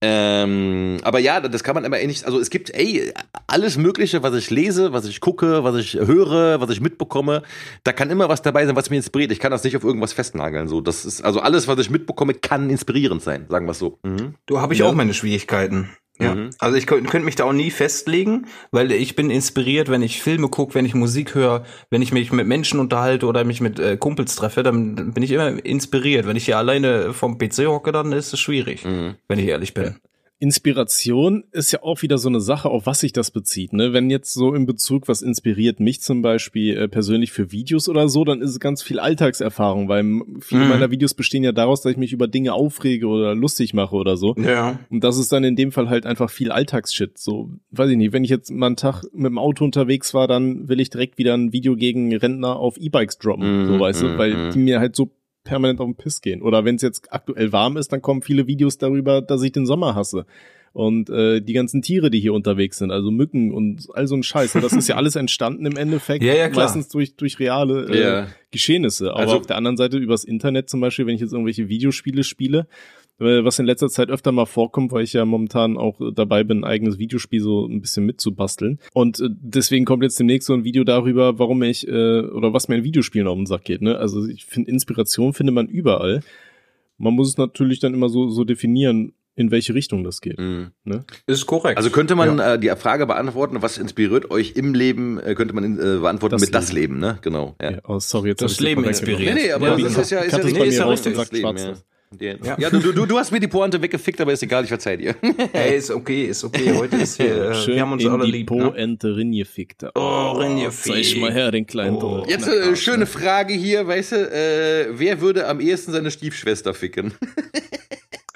Ähm, aber ja, das kann man immer eh nicht, also es gibt, ey, alles Mögliche, was ich lese, was ich gucke, was ich höre, was ich mitbekomme, da kann immer was dabei sein, was mich inspiriert. Ich kann das nicht auf irgendwas festnageln, so. Das ist, also alles, was ich mitbekomme, kann inspirierend sein, sagen wir es so. Mhm. Du habe ich Ja. auch meine Schwierigkeiten. Ja. Mhm. Also ich könnte könnt mich da auch nie festlegen, weil ich bin inspiriert, wenn ich Filme gucke, wenn ich Musik höre, wenn ich mich mit Menschen unterhalte oder mich mit äh, Kumpels treffe, dann bin ich immer inspiriert. Wenn ich hier alleine vom PC hocke, dann ist es schwierig, Mhm. wenn ich ehrlich bin. Inspiration ist ja auch wieder so eine Sache, auf was sich das bezieht. Ne? Wenn jetzt so in Bezug, was inspiriert mich zum Beispiel äh, persönlich für Videos oder so, dann ist es ganz viel Alltagserfahrung, weil viele Mhm. meiner Videos bestehen ja daraus, dass ich mich über Dinge aufrege oder lustig mache oder so. Ja. Und das ist dann in dem Fall halt einfach viel Alltagsshit. So, weiß ich nicht, wenn ich jetzt mal einen Tag mit dem Auto unterwegs war, dann will ich direkt wieder ein Video gegen Rentner auf E-Bikes droppen. Mhm, so, weißt du, mhm, weil mhm. die mir halt so permanent auf den Piss gehen. Oder wenn es jetzt aktuell warm ist, dann kommen viele Videos darüber, dass ich den Sommer hasse. Und äh, die ganzen Tiere, die hier unterwegs sind, also Mücken und all so ein Scheiß. Und das ist ja alles entstanden im Endeffekt, Ja, ja, klar. meistens durch, durch reale äh, Ja. Geschehnisse. Aber Also- auf der anderen Seite übers Internet zum Beispiel, wenn ich jetzt irgendwelche Videospiele spiele, was in letzter Zeit öfter mal vorkommt, weil ich ja momentan auch äh, dabei bin, ein eigenes Videospiel so ein bisschen mitzubasteln. Und äh, deswegen kommt jetzt demnächst so ein Video darüber, warum ich äh, oder was mir in Videospielen auf den Sack geht. Ne? Also ich finde, Inspiration findet man überall. Man muss es natürlich dann immer so, so definieren, in welche Richtung das geht. Mhm. Ne? Ist korrekt. Also könnte man äh, die Frage beantworten, was inspiriert euch im Leben, äh, könnte man äh, beantworten Das mit das Leben, ne? Genau. Ja. Ja. oh, sorry, jetzt Das Leben inspiriert. Nee, nee, aber Ja, das genau. ist ja, ist ja, es nee, bei ist mir ja richtig, Leben, schwarz. Ja. Ja, ja du, du, du hast mir die Pointe weggefickt, aber ist egal, ich verzeih dir. Hey, ist okay, ist okay. Heute ist hier, äh, Schön wir haben uns in alle die lieb. Ne? Po-Ente ringefickt. Oh, ringefickt. Zeig mal her, den kleinen Oh. Jetzt äh, schöne Frage hier, weißt du, äh, wer würde am ehesten seine Stiefschwester ficken?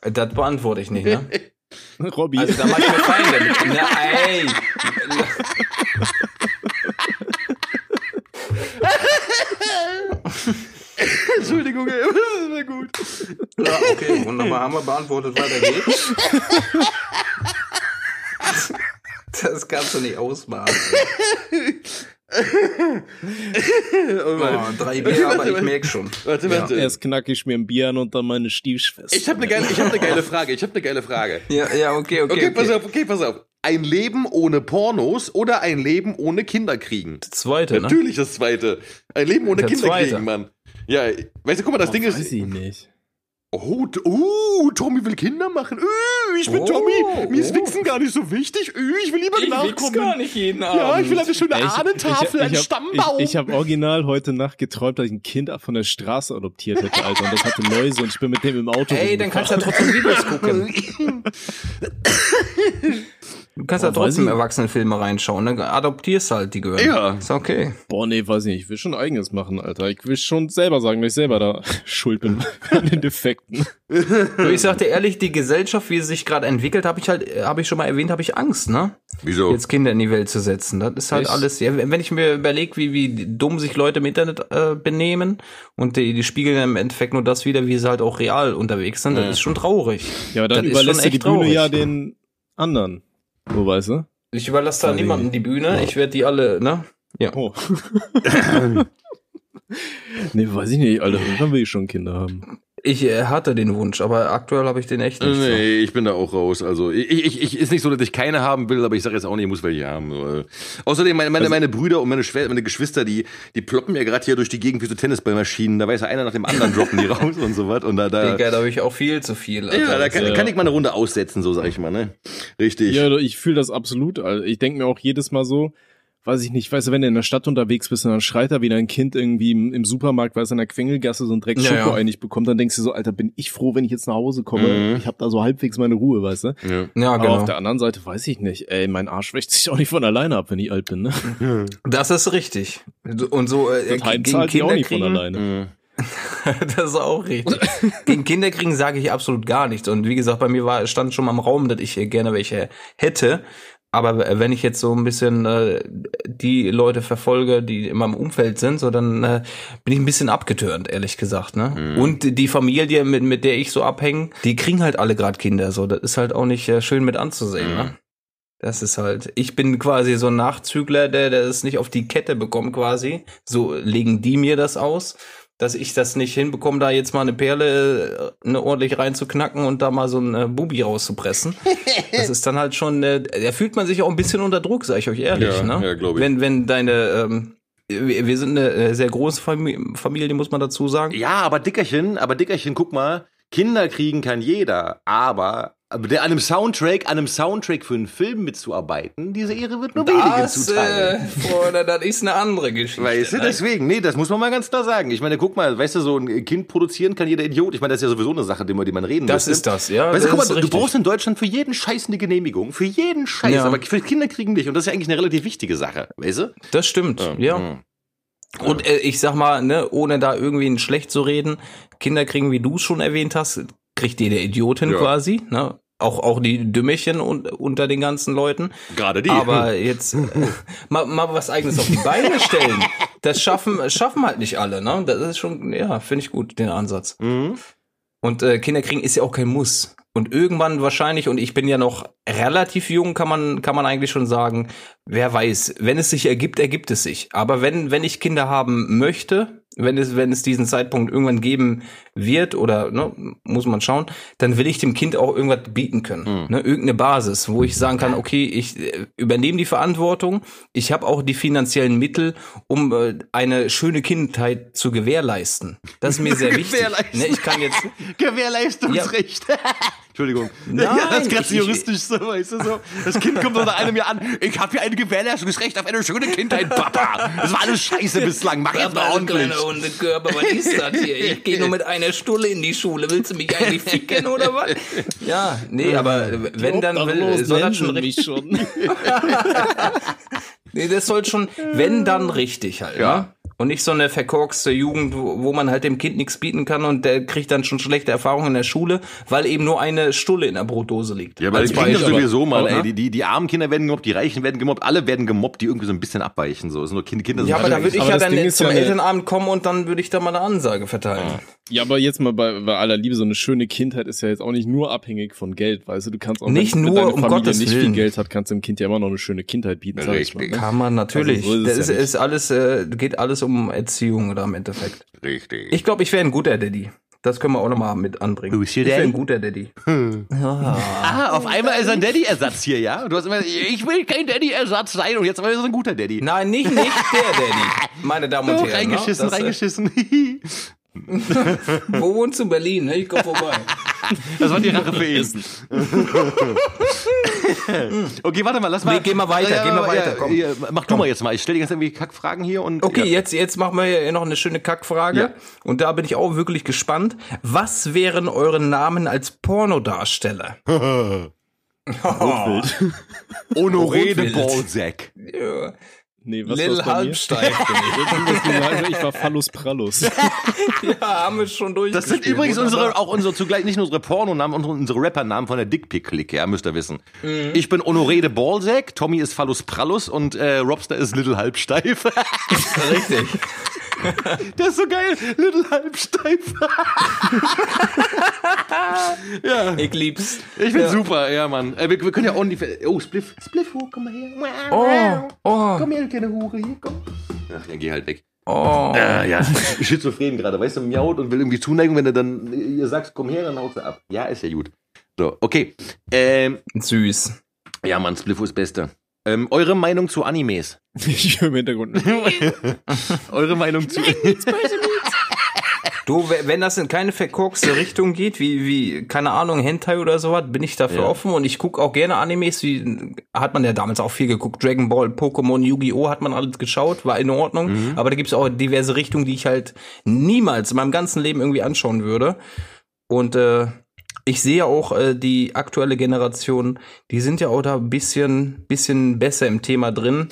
Das beantworte ich nicht, ne? Robby. Also da mach ich mir Feinde. Nein! Entschuldigung, ey, das ist mir gut. Ja, okay, wunderbar. Haben wir beantwortet, weiter geht's. Das kannst du nicht ausmachen. Oh, Oh, drei Bier, aber ich merk schon. Warte, warte. Erst knack ich mir ein Bier an und dann meine Stiefschwester. Ich habe eine geile, ich hab ne geile Frage, ich habe eine geile Frage. Ja, ja, okay, okay. Okay, pass okay. auf, okay, pass auf. Ein Leben ohne Pornos oder ein Leben ohne Kinderkriegen? Zweite, ne? Natürlich das zweite. Ein Leben ohne Der Kinderkriegen, zweite. Mann. Ja, weißt du, guck mal, das Ding Weiß ist. ich nicht. Oh, uh, Tommy will Kinder machen. Uh, ich bin Oh, Tommy. Mir ist oh. Wichsen gar nicht so wichtig. Uh, ich will lieber Ich nachkommen. gar nicht jeden Abend. Ja, ich will eine schöne Ey, Ahnentafel, einen hab- Stammbaum. Ich, ich habe original heute Nacht geträumt, dass ich ein Kind von der Straße adoptiert hätte, Alter. Und das hatte Mäuse und ich bin mit dem im Auto Ey, dann kannst du ja trotzdem Videos gucken. Du kannst ja trotzdem ich. Erwachsenenfilme reinschauen, ne? Adoptierst halt, die gehören. Ja. Ist okay. Boah, nee, weiß ich nicht. Ich will schon eigenes machen, Alter. Ich will schon selber sagen, dass ich selber da schuld bin an den Defekten. Du, ich sag dir ehrlich, die Gesellschaft, wie sie sich gerade entwickelt, habe ich halt, habe ich schon mal erwähnt, habe ich Angst, ne? Wieso? Jetzt Kinder in die Welt zu setzen. Das ist halt Echt? alles, ja, wenn ich mir überlege, wie, wie dumm sich Leute im Internet äh, benehmen und die, die spiegeln im Endeffekt nur das wieder, wie sie halt auch real unterwegs sind, das ist schon traurig. Ja, aber dann Das ist überlässt schon du die Bühne traurig. ja den anderen. So, weißt du? Ich überlasse da niemandem die Bühne, ich werde die alle, ne? Ja. Oh. nee, weiß ich nicht, Alter. Will ich schon Kinder haben. Ich äh, hatte den Wunsch, aber aktuell habe ich den echt nicht. so. Nee, ich bin da auch raus. Also ich, ich, ich ist nicht so, dass ich keine haben will, aber ich sage jetzt auch nicht, ich muss welche haben. Außerdem meine, meine, meine Brüder und meine, Schwester, meine Geschwister, die, die ploppen ja gerade hier durch die Gegend wie so Tennisballmaschinen. Da weiß ja einer nach dem anderen droppen die raus und so was. Und da, da, Digga, da habe ich auch viel zu viel. Alter. ja, da kann, Ja. kann ich mal eine Runde aussetzen, so sag ich mal, ne? Richtig. Ja, ich fühle das absolut. Alter. Ich denke mir auch jedes Mal so, weiß ich nicht, weißt du, wenn du in der Stadt unterwegs bist und dann schreit da wieder ein Kind irgendwie im, im Supermarkt, weil es in der Quengelgasse so ein Dreck Ja, Schoko ja. einig bekommt, dann denkst du so, Alter, bin ich froh, wenn ich jetzt nach Hause komme. Mhm. Ich habe da so halbwegs meine Ruhe, weißt du? Ja. Ja, Aber genau. auf der anderen Seite weiß ich nicht. Ey, mein Arsch wächst sich auch nicht von alleine ab, wenn ich alt bin, ne? Das ist richtig. Und so äh, Das Heim gegen zahlt sich auch Kinder nicht von kriegen, alleine. Mhm. das ist auch richtig. Gegen Kinder kriegen sage ich absolut gar nichts. Und wie gesagt, bei mir war stand schon mal im Raum, dass ich gerne welche hätte. Aber wenn ich jetzt so ein bisschen äh, die Leute verfolge, die in meinem Umfeld sind, so dann äh, bin ich ein bisschen abgetürnt, ehrlich gesagt. Ne? Und die Familie, mit, mit der ich so abhänge, die kriegen halt alle gerade Kinder. So, das ist halt auch nicht äh, schön mit anzusehen. Ne? Das ist halt, ich bin quasi so ein Nachzügler, der, der es nicht auf die Kette bekommt quasi. So legen die mir das aus, dass ich das nicht hinbekomme, da jetzt mal eine Perle äh, ne, ordentlich reinzuknacken und da mal so ein Bubi rauszupressen. Das ist dann halt schon, äh, da fühlt man sich auch ein bisschen unter Druck, sag ich euch ehrlich. Ja, ne? ja, glaub ich. Wenn, wenn deine, ähm, wir sind eine äh, sehr große Familie, Familie, muss man dazu sagen. Ja, aber Dickerchen, aber Dickerchen, guck mal, Kinder kriegen kann jeder, aber aber der an einem Soundtrack, an einem Soundtrack für einen Film mitzuarbeiten, diese Ehre wird nur wenige Das, äh, zuteil. Freunde, das ist eine andere Geschichte. Weißt du, ne? deswegen, nee, das muss man mal ganz klar sagen. Ich meine, guck mal, weißt du, so ein Kind produzieren kann jeder Idiot. Ich meine, das ist ja sowieso eine Sache, die man, die man reden Das müsste. ist das, ja. Weißt du, das guck mal, ist du richtig. brauchst in Deutschland für jeden Scheiß eine Genehmigung. Für jeden Scheiß. Ja. Aber für Kinder kriegen nicht. Und das ist ja eigentlich eine relativ wichtige Sache. Weißt du? Das stimmt, ja. Mhm. Und äh, ich sag mal, ne, ohne da irgendwie ein schlecht zu reden, Kinder kriegen, wie du es schon erwähnt hast, kriegt jede Idiotin Ja. quasi, ne? Auch, auch die Dümmerchen un unter den ganzen Leuten. Gerade die. Aber jetzt äh, mal, mal was eigenes auf die Beine stellen. Das schaffen, schaffen halt nicht alle, ne? Das ist schon, ja, finde ich gut, den Ansatz. Mhm. Und äh, Kinder kriegen ist ja auch kein Muss. Und irgendwann wahrscheinlich, und ich bin ja noch relativ jung kann man, kann man eigentlich schon sagen, wer weiß, wenn es sich ergibt, ergibt es sich. Aber wenn, wenn ich Kinder haben möchte, wenn es, wenn es diesen Zeitpunkt irgendwann geben wird oder ne, muss man schauen, dann will ich dem Kind auch irgendwas bieten können. Mhm. Ne, irgendeine Basis, wo ich sagen kann, okay, ich äh, übernehme die Verantwortung, ich habe auch die finanziellen Mittel, um äh, eine schöne Kindheit zu gewährleisten. Das ist mir sehr wichtig. Ne, ich kann jetzt Gewährleistungsrecht. Entschuldigung. Nein, ja, das ist so juristisch so, weißt du so. Das Kind kommt unter einem Jahr an. Ich habe hier ein Gewährleistungsrecht auf eine schöne Kindheit, Papa. Das war alles scheiße bislang. Mach jetzt mal ordentlich. Hundekörper, was ist das hier? Ich gehe nur mit einer Stulle in die Schule. Willst du mich eigentlich ficken oder was? Ja, nee, aber wenn dann will, soll das schon richtig. mich schon. Nee, das soll schon, wenn dann richtig halt. Ja. Ne? Und nicht so eine verkorkste Jugend, wo man halt dem Kind nichts bieten kann und der kriegt dann schon schlechte Erfahrungen in der Schule, weil eben nur eine Stulle in der Brotdose liegt. Ja, aber Als die Beispiel. sowieso mal, ey. Die, die, die armen Kinder werden gemobbt, die Reichen werden gemobbt, alle werden gemobbt, die irgendwie so ein bisschen abweichen. So, es sind nur Kinder, Kinder sind Ja, aber da würde ich aber ja dann zum ja eine- Elternabend kommen und dann würde ich da mal eine Ansage verteilen. Ja, aber jetzt mal bei, bei aller Liebe, so eine schöne Kindheit ist ja jetzt auch nicht nur abhängig von Geld, weißt du, du kannst auch, Nicht wenn, nur, wenn deine um Familie Gottes nicht Willen. viel Geld hat, kannst du dem Kind ja immer noch eine schöne Kindheit bieten, sag ich mal. Richtig. Ne? Kann man natürlich. Also so ist das ja ist, ist alles, äh, geht alles um Erziehung oder im Endeffekt. Richtig. Ich glaube, ich wäre ein guter Daddy. Das können wir auch nochmal mit anbringen. Who's your ich wäre daddy? ein guter Daddy. Ah, auf einmal ist er ein Daddy-Ersatz hier, ja? Du hast immer, ich will kein Daddy-Ersatz sein und jetzt aber ist ein guter Daddy. Nein, nicht, nicht der Daddy. Meine Damen und Herren. reingeschissen, ne? Das, reingeschissen. Wo wohnst du in Berlin? Ne? Ich komm vorbei. Das war die Rache für ihn. okay, warte mal, lass mal. Nee, geh mal weiter, geh mal weiter, komm. ja, mach du mal jetzt mal. Ich stelle die ganze Zeit irgendwie Kackfragen hier und. Okay, ja. jetzt, jetzt machen wir noch eine schöne Kackfrage. Ja. Und da bin ich auch wirklich gespannt. Was wären eure Namen als Pornodarsteller? Honoré de Rotwild. Balzac. Ja. Nee, was Lil ich. Also ich war Phallus Prallus. Ja, haben wir schon durch. Das sind übrigens unsere, auch unsere zugleich nicht nur unsere Pornonamen, unsere, unsere Rappernamen von der Dickpick-Clique, ja, müsst ihr wissen. Mhm. Ich bin Honoré de Balzac, Tommy ist Phallus Prallus und äh, Robster ist Little Halbsteif. Richtig. Der ist so geil, Little Halbsteif. ja, Ich lieb's. ich find's super, ja, Mann. Äh, wir, wir können ja auch nicht. Oh, Spliff, Spliff, oh, komm mal her. Oh, oh, Komm her, du kleine Hure, hier, komm. Ach, ja, geh halt weg. oh. Ah, ja, schizophren gerade, weißt du, miaut und will irgendwie Zuneigung, wenn du dann ihr sagst, komm her, dann haut sie ab. Ja, ist ja gut. So, okay. Ähm, Süß. ja, Mann, Spliffo ist Beste. Ähm, eure Meinung zu Animes? Ich höre im Hintergrund. Eure Meinung zu. Du, we- wenn das in keine verkorkste Richtung geht, wie, wie, keine Ahnung, Hentai oder sowas, bin ich dafür Ja. offen und ich gucke auch gerne Animes, wie, hat man ja damals auch viel geguckt, Dragon Ball, Pokémon, Yu-Gi-Oh! hat man alles geschaut, war in Ordnung, Mhm. aber da gibt's auch diverse Richtungen, die ich halt niemals in meinem ganzen Leben irgendwie anschauen würde und, äh, ich sehe auch äh, die aktuelle Generation, die sind ja auch da ein bisschen, bisschen besser im Thema drin,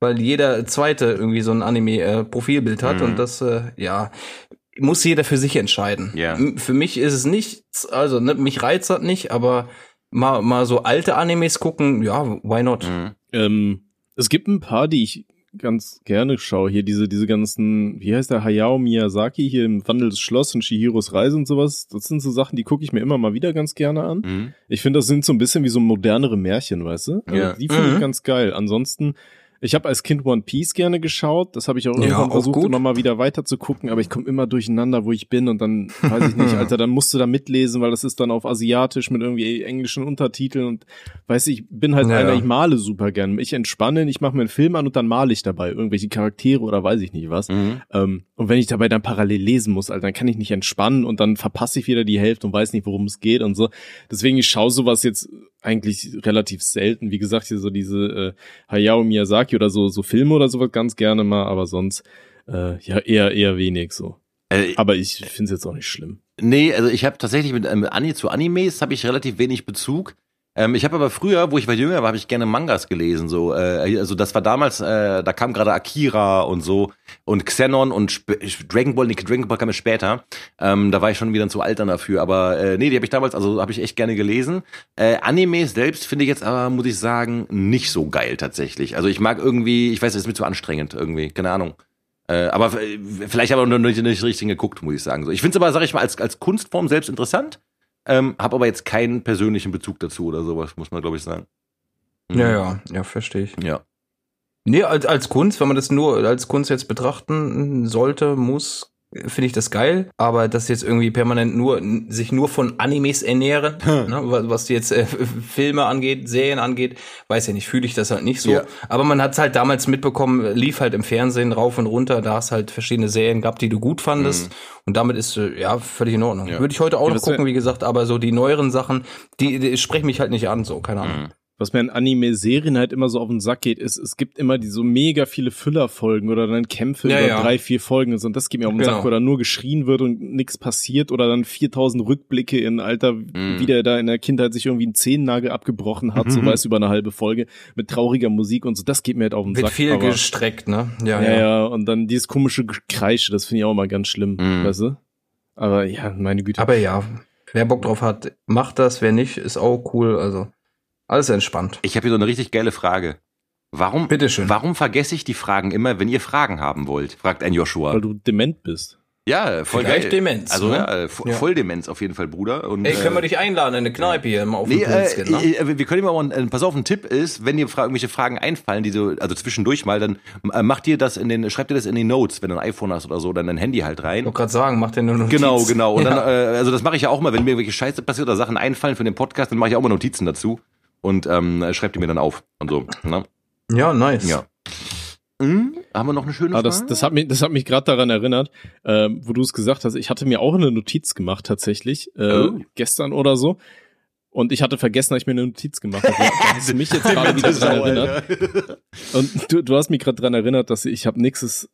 weil jeder zweite irgendwie so ein Anime-Profilbild hat Mhm. und das, äh, ja, muss jeder für sich entscheiden. M- Für mich ist es nichts, also ne, mich reizt das nicht, aber mal, mal so alte Animes gucken, ja, why not? Mhm. ähm, es gibt ein paar, die ich ganz gerne schaue. Hier diese, diese ganzen, wie heißt der, Hayao Miyazaki hier im Wandel des Schloss und Shihiros Reise und sowas. Das sind so Sachen, die gucke ich mir immer mal wieder ganz gerne an. Mhm. Ich finde, das sind so ein bisschen wie so modernere Märchen, weißt du? Also Ja. Die finde Mhm. ich ganz geil. Ansonsten, ich habe als Kind One Piece gerne geschaut. Das habe ich auch irgendwann auch versucht, gut. immer mal wieder weiter zu gucken, aber ich komme immer durcheinander, wo ich bin und dann weiß ich nicht, Alter, dann musst du da mitlesen, weil das ist dann auf Asiatisch mit irgendwie englischen Untertiteln und weiß ich, bin halt Ja, einer, ja. ich male super gern. Ich entspanne, ich mache mir einen Film an und dann male ich dabei irgendwelche Charaktere oder weiß ich nicht was. Mhm. Ähm, und wenn ich dabei dann parallel lesen muss, Alter, dann kann ich nicht entspannen und dann verpasse ich wieder die Hälfte und weiß nicht, worum es geht und so. Deswegen, ich schaue sowas jetzt eigentlich relativ selten. Wie gesagt, hier so diese äh, Hayao Miyazaki oder so, so Filme oder sowas ganz gerne mal, aber sonst äh, ja eher, eher wenig so. Äh, Aber ich finde es jetzt auch nicht schlimm. Nee, also ich habe tatsächlich mit ähm, Ani zu Animes habe ich relativ wenig Bezug. Ähm, ich habe aber früher, wo ich war jünger war, habe ich gerne Mangas gelesen. So, äh, also das war damals, äh, da kam gerade Akira und so und Xenon und Sp Dragon Ball. Nee, Dragon Ball kam später. Ähm, da war ich schon wieder zu alt dann dafür. Aber äh, nee, die habe ich damals, also habe ich echt gerne gelesen. Äh, Animes selbst finde ich jetzt aber, muss ich sagen, nicht so geil tatsächlich. Also ich mag irgendwie, ich weiß, es ist mir zu anstrengend irgendwie, keine Ahnung. Äh, aber äh, vielleicht aber noch nicht, nicht richtig geguckt, muss ich sagen. Ich finde es aber, sag ich mal, als, als Kunstform selbst interessant. Ähm, habe aber jetzt keinen persönlichen Bezug dazu oder sowas, muss man glaube ich sagen. Ja, ja, ja, verstehe ich. Ja. Nee, als, als Kunst, wenn man das nur als Kunst jetzt betrachten sollte, muss, finde ich das geil. Aber dass jetzt irgendwie permanent nur, sich nur von Animes ernähren, ne, was, jetzt äh, Filme angeht, Serien angeht, weiß ja nicht, fühle ich das halt nicht so. Ja. Aber man hat es halt damals mitbekommen, lief halt im Fernsehen rauf und runter, da hast halt verschiedene Serien gehabt, die du gut fandest. Und damit ist, äh, ja, völlig in Ordnung. Ja. Würde ich heute auch Ja, noch gucken, wie gesagt, aber so die neueren Sachen, die, die sprechen mich halt nicht an, so, keine Ahnung. Mhm. Was mir in Anime-Serien halt immer so auf den Sack geht, ist, es gibt immer die so mega viele Füllerfolgen oder dann Kämpfe Ja, über ja. drei, vier Folgen und so. Und das geht mir auf den Genau. Sack, wo dann nur geschrien wird und nichts passiert oder dann 4000 Rückblicke in Alter, wie der da in der Kindheit sich irgendwie einen Zehennagel abgebrochen hat, so weiß über eine halbe Folge mit trauriger Musik und so. Das geht mir halt auf den Wird Sack. viel aber- gestreckt, ne? Ja, ja, ja, und dann dieses komische Gekreische, das finde ich auch immer ganz schlimm, Mhm. weißt du? Aber ja, meine Güte. Aber ja, wer Bock drauf hat, macht das. Wer nicht, ist auch cool. Also alles entspannt. Ich habe hier so eine richtig geile Frage. Warum, Bitteschön. warum vergesse ich die Fragen immer, wenn ihr Fragen haben wollt? Fragt ein Joshua. weil du dement bist. Ja, voll Vielleicht geil. Demenz, Also ne? ja, äh, vo- Ja. voll Demenz auf jeden Fall, Bruder. Und, Ey, können wir äh, dich einladen in eine Kneipe hier mal auf Nee, den Pilz äh, gehen, ne? äh, wir können immer mal, äh, pass auf, ein Tipp ist, wenn dir fra irgendwelche Fragen einfallen, die so, also zwischendurch mal, dann äh, macht dir das in den, schreibt dir das in die Notes, wenn du ein iPhone hast oder so, dann dein Handy halt rein. Ich wollte gerade sagen, macht dir nur Notiz. Genau, genau. Und ja. dann, äh, also das mache ich ja auch mal, wenn mir irgendwelche Scheiße passiert oder Sachen einfallen für den Podcast, dann mache ich auch mal Notizen dazu und ähm, schreibt die mir dann auf und so. Ne? ja, nice. Ja. Hm? Haben wir noch eine schöne Ah, das, Frage? das hat mich, das hat mich gerade daran erinnert, ähm, wo du es gesagt hast. Ich hatte mir auch eine Notiz gemacht tatsächlich äh, Oh. gestern oder so. Und ich hatte vergessen, dass ich mir eine Notiz gemacht habe. Da hast du mich jetzt gerade wieder dran erinnert. Und du, du hast mich gerade dran erinnert, dass ich habe nächstes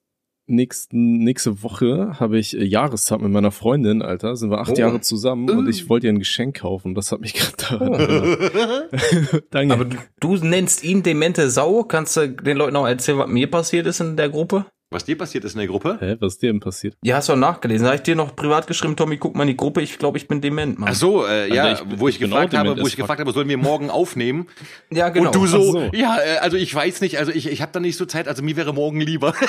nächsten nächste Woche habe ich äh, Jahrestag mit meiner Freundin, Alter, sind wir acht Oh. Jahre zusammen und Uh. ich wollte ihr ein Geschenk kaufen. Das hat mich gerade daran erinnert. Danke. Aber du, du nennst ihn demente Sau. Kannst du den Leuten auch erzählen, was mir passiert ist in der Gruppe? Was dir passiert ist in der Gruppe? Hä, was ist dir denn passiert? Ja, hast du auch nachgelesen. Da habe ich dir noch privat geschrieben, Tommy, guck mal in die Gruppe. Ich glaube, ich bin dement, Mann. Ach so, äh, ja, ich wo ich ich gefragt habe, wo ich gefragt habe, sollen wir morgen aufnehmen? ja, genau. Und du so, so. ja, äh, also ich weiß nicht, also ich, ich habe da nicht so Zeit, also mir wäre morgen lieber.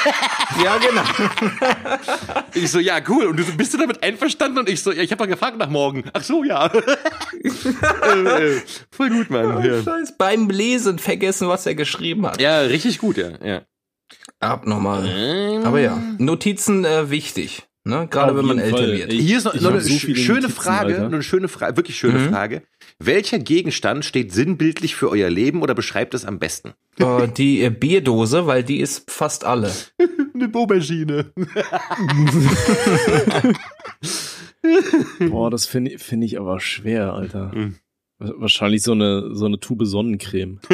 Ja, genau. Ich so, ja, cool. Und du so, bist du damit einverstanden? Und ich so, ja, ich habe doch gefragt nach morgen. Ach so, ja. äh, äh, voll gut, Mann. Ja. Scheiß. Beim Lesen vergessen, was er geschrieben hat. ja, richtig gut, ja. ja. Abnormal. Aber ja, Notizen äh, wichtig. Ne? Gerade Auf wenn man älter Fall. wird. Hier ist noch, noch eine so schöne Notizen, Frage, eine schöne Frage, wirklich schöne Mhm. Frage. Welcher Gegenstand steht sinnbildlich für euer Leben oder beschreibt es am besten? Äh, die äh, Bierdose, weil die ist fast alle. Eine Bohrmaschine. Boah, das finde ich- finde ich aber schwer, Alter. Mhm. Wahrscheinlich so eine, so eine Tube Sonnencreme.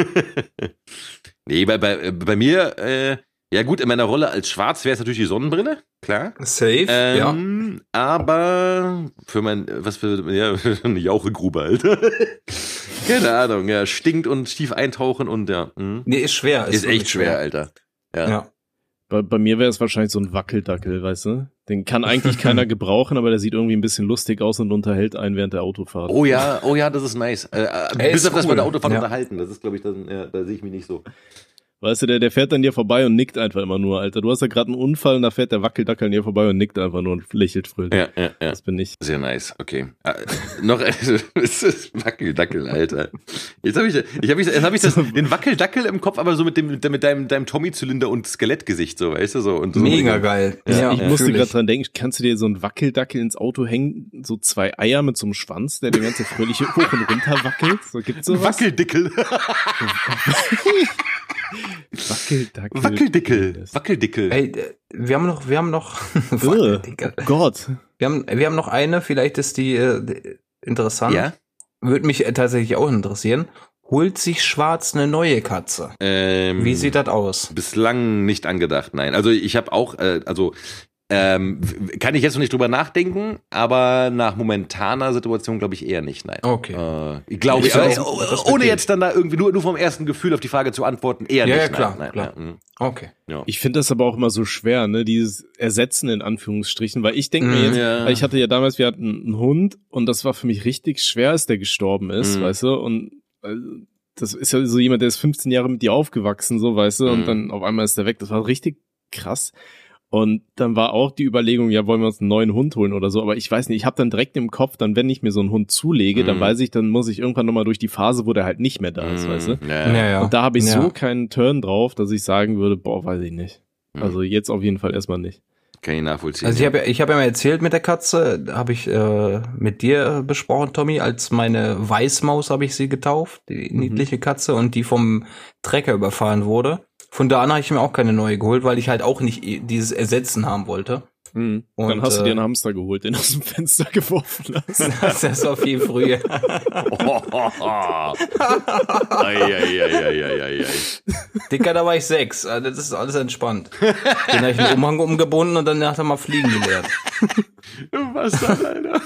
Nee, bei, bei, bei mir, äh, ja gut, in meiner Rolle als Schwarz wäre es natürlich die Sonnenbrille, klar. Safe, ja. Ähm, Aber für mein, was für, ja, eine Jauchegrube, Alter. Keine Ahnung, ja, stinkt und tief eintauchen und ja, mh. Nee, ist schwer. ist wirklich echt schwer, Alter. Ja. Ja. Bei, bei mir wäre es wahrscheinlich so ein Wackeldackel, weißt du? Den kann eigentlich keiner gebrauchen, aber der sieht irgendwie ein bisschen lustig aus und unterhält einen während der Autofahrt. Oh ja, oh ja, das ist nice. Äh, äh, Ey, bis ist auf das cool. bei der Autofahrt Ja. unterhalten. Das ist, glaube ich, dann, ja, da sehe ich mich nicht so. Weißt du, der, der fährt an dir vorbei und nickt einfach immer nur, Alter. Du hast ja gerade einen Unfall und da fährt der Wackeldackel an dir vorbei und nickt einfach nur und lächelt fröhlich. Ja, ja, ja. Das bin ich. Sehr nice, okay. Äh, noch es ist Wackeldackel, Alter. Jetzt habe ich, ich hab ich, jetzt hab ich das, den Wackeldackel im Kopf, aber so mit dem mit deinem, deinem Tommy-Zylinder und Skelettgesicht, so, weißt du, so. Und so Mega geil. Ja, ich ja. musste gerade dran denken, kannst du dir so einen Wackeldackel ins Auto hängen, so zwei Eier mit so einem Schwanz, der die ganze fröhliche hoch und runter wackelt? So gibt's sowas? Wackeldickel. Wackeldackel. Wackeldickel. Wackeldickel. Ey, wir haben noch, wir haben noch. Oh Gott. wir haben, wir haben noch eine, vielleicht ist die äh, interessant. Ja? Würde mich äh, tatsächlich auch interessieren. Holt sich Schwarz eine neue Katze? Ähm, Wie sieht das aus? Bislang nicht angedacht, nein. Also ich habe auch, äh, also ähm, kann ich jetzt noch nicht drüber nachdenken, aber nach momentaner Situation glaube ich eher nicht, nein. Okay. Äh, ich glaube, Ich oh- das ohne jetzt dann da irgendwie nur, nur vom ersten Gefühl auf die Frage zu antworten, eher Ja, nicht. ja, klar, nein, klar. Nein, mhm. Okay. ja. Ich finde das aber auch immer so schwer, ne, dieses Ersetzen in Anführungsstrichen, weil ich denke mir Mhm, jetzt, ja. weil ich hatte ja damals, wir hatten einen Hund und das war für mich richtig schwer, als der gestorben ist, Mhm. weißt du, und äh, das ist ja so jemand, der ist 15 Jahre mit dir aufgewachsen, so, weißt du, Mhm. und dann auf einmal ist der weg, das war richtig krass. Und dann war auch die Überlegung, ja, wollen wir uns einen neuen Hund holen oder so. Aber ich weiß nicht, ich habe dann direkt im Kopf, dann wenn ich mir so einen Hund zulege, dann Mhm. weiß ich, dann muss ich irgendwann nochmal durch die Phase, wo der halt nicht mehr da ist, weißt du? Ja. Ja, ja. Und da habe ich ja. so keinen Turn drauf, dass ich sagen würde, boah, weiß ich nicht. Mhm. Also jetzt auf jeden Fall erstmal nicht. Kann ich nachvollziehen. Also ich habe ja, ich habe ja mal erzählt mit der Katze, habe ich äh, mit dir besprochen, Tommy, als meine Weißmaus habe ich sie getauft, die Mhm. niedliche Katze und die vom Trecker überfahren wurde. Von da an habe ich mir auch keine neue geholt, weil ich halt auch nicht dieses Ersetzen haben wollte. Mhm. Und, dann hast du äh, dir einen Hamster geholt, den aus dem Fenster geworfen hast. Das war viel früher. Dicker, da war ich sechs. Also das ist alles entspannt. Den habe ich einen Umhang umgebunden und dann hat er mal fliegen gelernt. Was dann, Alter?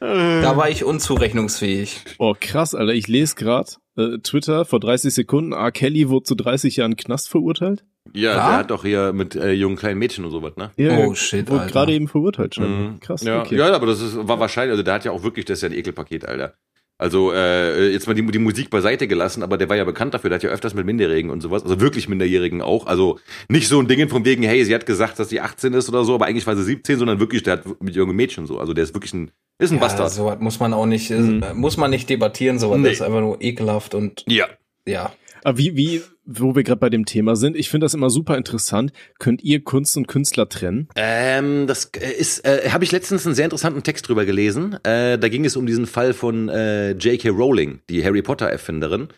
Da war ich unzurechnungsfähig. Oh, krass, Alter. Ich lese gerade äh, Twitter vor 30 Sekunden, R. Kelly wurde zu 30 Jahren Knast verurteilt. Ja, Ja? der hat doch hier mit äh, jungen kleinen Mädchen und sowas, ne? Oh, shit, Wurde gerade eben verurteilt schon. Mhm. Krass, Ja, okay. ja, aber das ist, war wahrscheinlich, also der hat ja auch wirklich, das ist ja ein Ekelpaket, Alter. Also äh, jetzt mal die, die Musik beiseite gelassen, aber der war ja bekannt dafür, der hat ja öfters mit Minderjährigen und sowas, also wirklich Minderjährigen auch. Also nicht so ein Ding von wegen, hey, sie hat gesagt, dass sie 18 ist oder so, aber eigentlich war sie 17, sondern wirklich, der hat mit jungen Mädchen so. Also der ist wirklich ein, ist ein Ja, Bastard. sowas muss man auch nicht, Mhm. muss man nicht debattieren, sowas Nee. das ist einfach nur ekelhaft und Ja. ja. Aber wie, wie, wo wir gerade bei dem Thema sind, ich finde das immer super interessant. Könnt ihr Kunst und Künstler trennen? Ähm, das äh, ist, äh, habe ich letztens einen sehr interessanten Text drüber gelesen. Äh, da ging es um diesen Fall von äh, J.K. Rowling, die Harry Potter Erfinderin,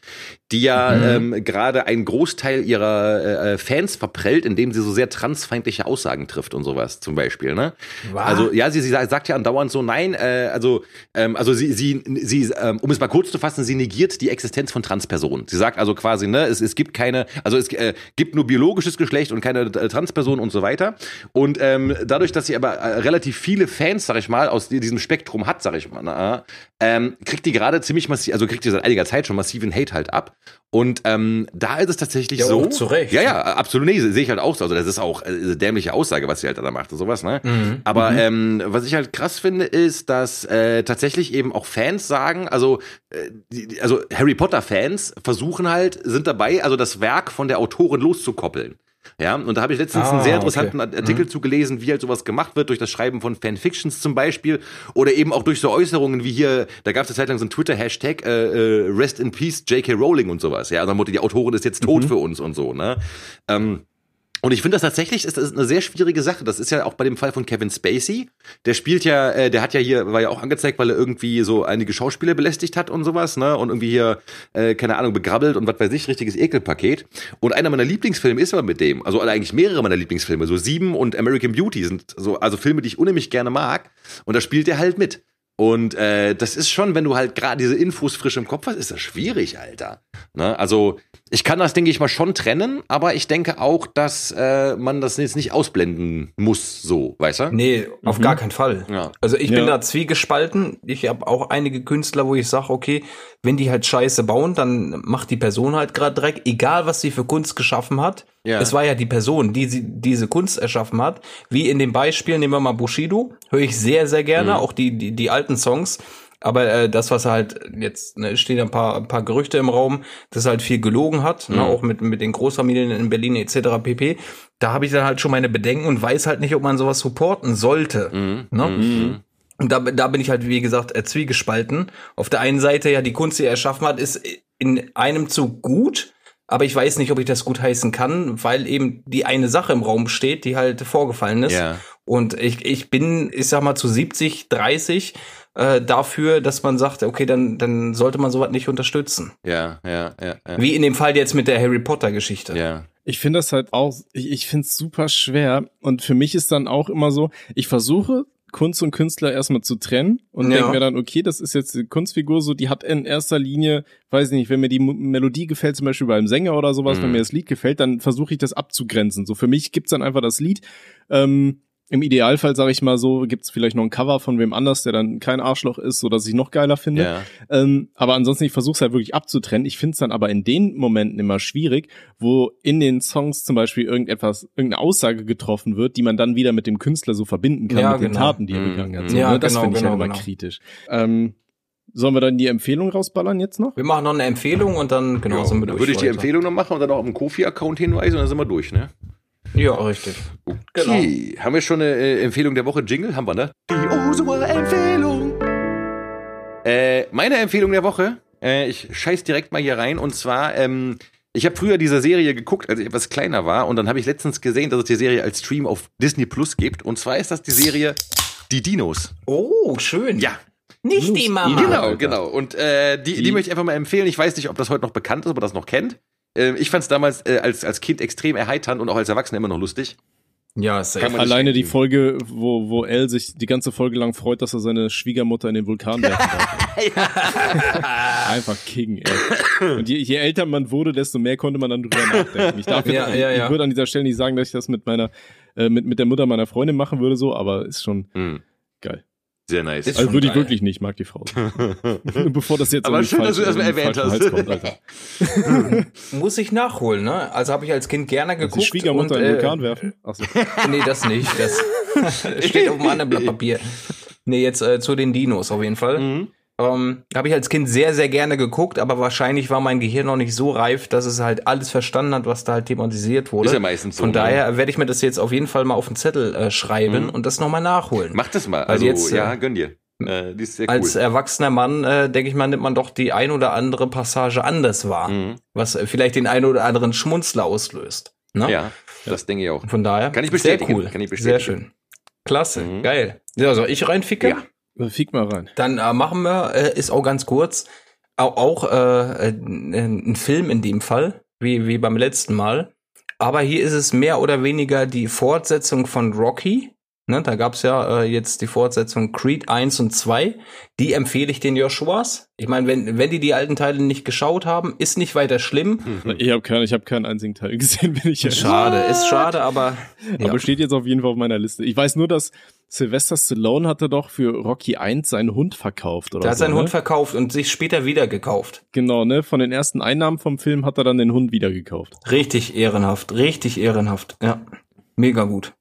die ja ähm, gerade einen Großteil ihrer äh, Fans verprellt, indem sie so sehr transfeindliche Aussagen trifft und sowas zum Beispiel. Ne? Was? Also ja, sie, sie sagt sagt ja andauernd so, nein, äh, also ähm, also sie, sie, sie ähm, um es mal kurz zu fassen, sie negiert die Existenz von Transpersonen. Sie sagt also quasi, ne, es, es gibt keine, also es äh, gibt nur biologisches Geschlecht und keine äh, Transpersonen und so weiter. Und ähm, dadurch, dass sie aber äh, relativ viele Fans, sag ich mal, aus diesem Spektrum hat, sag ich mal, na, ähm, kriegt die gerade ziemlich massiv, also kriegt die seit einiger Zeit schon massiven Hate halt ab. Und ähm, da ist es tatsächlich Ja, so. auch zu Recht. Ja, ja, absolut. Nee, sehe ich halt auch so. Also das ist auch äh, eine dämliche Aussage, was sie halt da macht und sowas, ne? Mhm. Aber ähm, was ich halt krass finde, ist, dass äh, tatsächlich eben auch Fans sagen, also, äh, die- also Harry Potter-Fans versuchen halt, sind dabei, also das Werk von der Autorin loszukoppeln. Ja, und da habe ich letztens Ah, einen sehr okay. interessanten Artikel zu gelesen, wie halt sowas gemacht wird, durch das Schreiben von Fanfictions zum Beispiel, oder eben auch durch so Äußerungen wie hier, da gab es eine Zeit lang so einen Twitter-Hashtag, äh, äh, Rest in Peace J.K. Rowling und sowas, ja, dann wurde die Autorin ist jetzt tot für uns und so, ne? Ähm, und ich finde das tatsächlich ist das eine sehr schwierige Sache. Das ist ja auch bei dem Fall von Kevin Spacey. Der spielt ja, äh, der hat ja hier, war ja auch angezeigt, weil er irgendwie so einige Schauspieler belästigt hat und sowas, ne? Und irgendwie hier, äh, keine Ahnung, begrabbelt und was weiß ich, richtiges Ekelpaket. Und einer meiner Lieblingsfilme ist aber mit dem. Also eigentlich mehrere meiner Lieblingsfilme. So Sieben und American Beauty sind so, also Filme, die ich unheimlich gerne mag. Und da spielt er halt mit. Und äh, das ist schon, wenn du halt gerade diese Infos frisch im Kopf hast, ist das schwierig, Alter. Ne? Also ich kann das, denke ich mal, schon trennen, aber ich denke auch, dass äh, man das jetzt nicht ausblenden muss, so, weißt du? Nee, auf gar keinen Fall. Ja. Also ich Ja. bin da zwiegespalten. Ich habe auch einige Künstler, wo ich sage, okay, wenn die halt Scheiße bauen, dann macht die Person halt gerade Dreck, egal was sie für Kunst geschaffen hat. Ja. Es war ja die Person, die sie, diese Kunst erschaffen hat. Wie in dem Beispiel, nehmen wir mal Bushido, höre ich sehr, sehr gerne, auch die, die, die alten Songs. Aber äh, das, was er halt jetzt, ne, stehen ein paar, ein paar Gerüchte im Raum, dass er halt viel gelogen hat, ne, auch mit, mit den Großfamilien in Berlin etc. pp. Da habe ich dann halt schon meine Bedenken und weiß halt nicht, ob man sowas supporten sollte. Ne? Und da, da bin ich halt, wie gesagt, äh, zwiegespalten. Auf der einen Seite, ja, die Kunst, die er erschaffen hat, ist in einem Zug gut, aber ich weiß nicht, ob ich das gut heißen kann, weil eben die eine Sache im Raum steht, die halt vorgefallen ist. Ja. Und ich, ich bin, ich sag mal, zu 70, 30 äh, dafür, dass man sagt, okay, dann, dann sollte man sowas nicht unterstützen. Ja, ja, ja, ja. Wie in dem Fall jetzt mit der Harry Potter Geschichte. Ja. Ich finde das halt auch, ich, ich finde es super schwer. Und für mich ist dann auch immer so, ich versuche Kunst und Künstler erstmal zu trennen und Ja. denke mir dann, okay, das ist jetzt eine Kunstfigur, so die hat in erster Linie, weiß ich nicht, wenn mir die M- Melodie gefällt, zum Beispiel beim Sänger oder sowas, Mhm. wenn mir das Lied gefällt, dann versuche ich das abzugrenzen. So für mich gibt's dann einfach das Lied. Ähm, Im Idealfall, sage ich mal so, gibt's vielleicht noch ein Cover von wem anders, der dann kein Arschloch ist, so dass ich noch geiler finde. Ja. Ähm, aber ansonsten, ich versuche es halt wirklich abzutrennen. Ich finde es dann aber in den Momenten immer schwierig, wo in den Songs zum Beispiel irgendetwas, irgendeine Aussage getroffen wird, die man dann wieder mit dem Künstler so verbinden kann, Ja, mit den genau. Taten, die er Mhm. begangen hat. So, Ja, ne? Das genau, finde ich genau, halt immer genau. kritisch. Ähm, sollen wir dann die Empfehlung rausballern jetzt noch? Wir machen noch eine Empfehlung und dann genau Ja, sind wir dann durch. würde ich die. Empfehlung noch machen und dann auch im Kofi-Account hinweisen und dann sind wir durch, ne? Ja, richtig. Genau. Okay, haben wir schon eine äh, Empfehlung der Woche? Jingle haben wir, ne? Die Osua-Empfehlung. Äh, meine Empfehlung der Woche, äh, ich scheiß direkt mal hier rein, und zwar, ähm, ich habe früher diese Serie geguckt, als ich etwas kleiner war, und dann habe ich letztens gesehen, dass es die Serie als Stream auf Disney Plus gibt, und zwar ist das die Serie Die Dinos. Oh, schön. Ja, Nicht die Mama. Genau, genau. Und äh, die, die, Die- möchte ich einfach mal empfehlen. Ich weiß nicht, ob das heute noch bekannt ist, ob man das noch kennt. Äh, ich fand es damals äh, als, als Kind extrem erheiternd und auch als Erwachsener immer noch lustig. Ja, safe. Alleine die. Folge, wo, wo L sich die ganze Folge lang freut, dass er seine Schwiegermutter in den Vulkan werfen darf. Einfach King, ey. Und je, je älter man wurde, desto mehr konnte man dann drüber nachdenken. Ich darf jetzt, Ja, ja, ja. ich würde an dieser Stelle nicht sagen, dass ich das mit meiner, äh, mit, mit der Mutter meiner Freundin machen würde, so, aber ist schon Hm, geil. Sehr nice. Also würde ich wirklich nicht, mag die Frau. Nur Bevor das jetzt Aber schön, dass du das mal erwähnt hast. Kommt. Muss ich nachholen, ne? Also habe ich als Kind gerne geguckt. die Schwiegermutter und, in den äh, Vulkan werfen? Achso. Nee, das nicht. Das steht auf einem anderen Blatt Papier. Nee, jetzt äh, zu den Dinos auf jeden Fall. Mhm. Ähm, habe ich als Kind sehr, sehr gerne geguckt, aber wahrscheinlich war mein Gehirn noch nicht so reif, dass es halt alles verstanden hat, was da halt thematisiert wurde. Ist ja meistens so, Von ne? daher werde ich mir das jetzt auf jeden Fall mal auf den Zettel äh, schreiben Mhm. und das nochmal nachholen. Mach das mal. Also Also, jetzt, äh, ja, gönn dir. Äh, sehr Als cool. erwachsener Mann, äh, denke ich mal, nimmt man doch die ein oder andere Passage anders wahr, Mhm. was äh, vielleicht den ein oder anderen Schmunzler auslöst. Ne? Ja, das denke ich auch. Von daher. Kann ich bestätigen, Sehr cool. kann ich Sehr bestätigen. schön. Klasse. Mhm. Geil. Ja, soll ich reinficken? Ja. Äh, Fick mal rein. Dann äh, machen wir, äh, ist auch ganz kurz, auch, auch äh, äh, ein Film in dem Fall, wie, wie beim letzten Mal. Aber hier ist es mehr oder weniger die Fortsetzung von Rocky. Ne, da gab's ja äh, jetzt die Fortsetzung Creed 1 und 2. Die empfehle ich den Joshuas. Ich meine, wenn, wenn die die alten Teile nicht geschaut haben, ist nicht weiter schlimm. Ich habe keinen, ich hab keinen einzigen Teil gesehen, bin ich ehrlich. Schade, ist schade, aber ja. Aber steht jetzt auf jeden Fall auf meiner Liste. Ich weiß nur, dass Sylvester Stallone hatte doch für Rocky 1 seinen Hund verkauft, oder? der hat so, seinen ne? Hund verkauft und sich später wieder gekauft. Genau, ne? Von den ersten Einnahmen vom Film hat er dann den Hund wieder gekauft. Richtig ehrenhaft, richtig ehrenhaft. Ja, mega gut.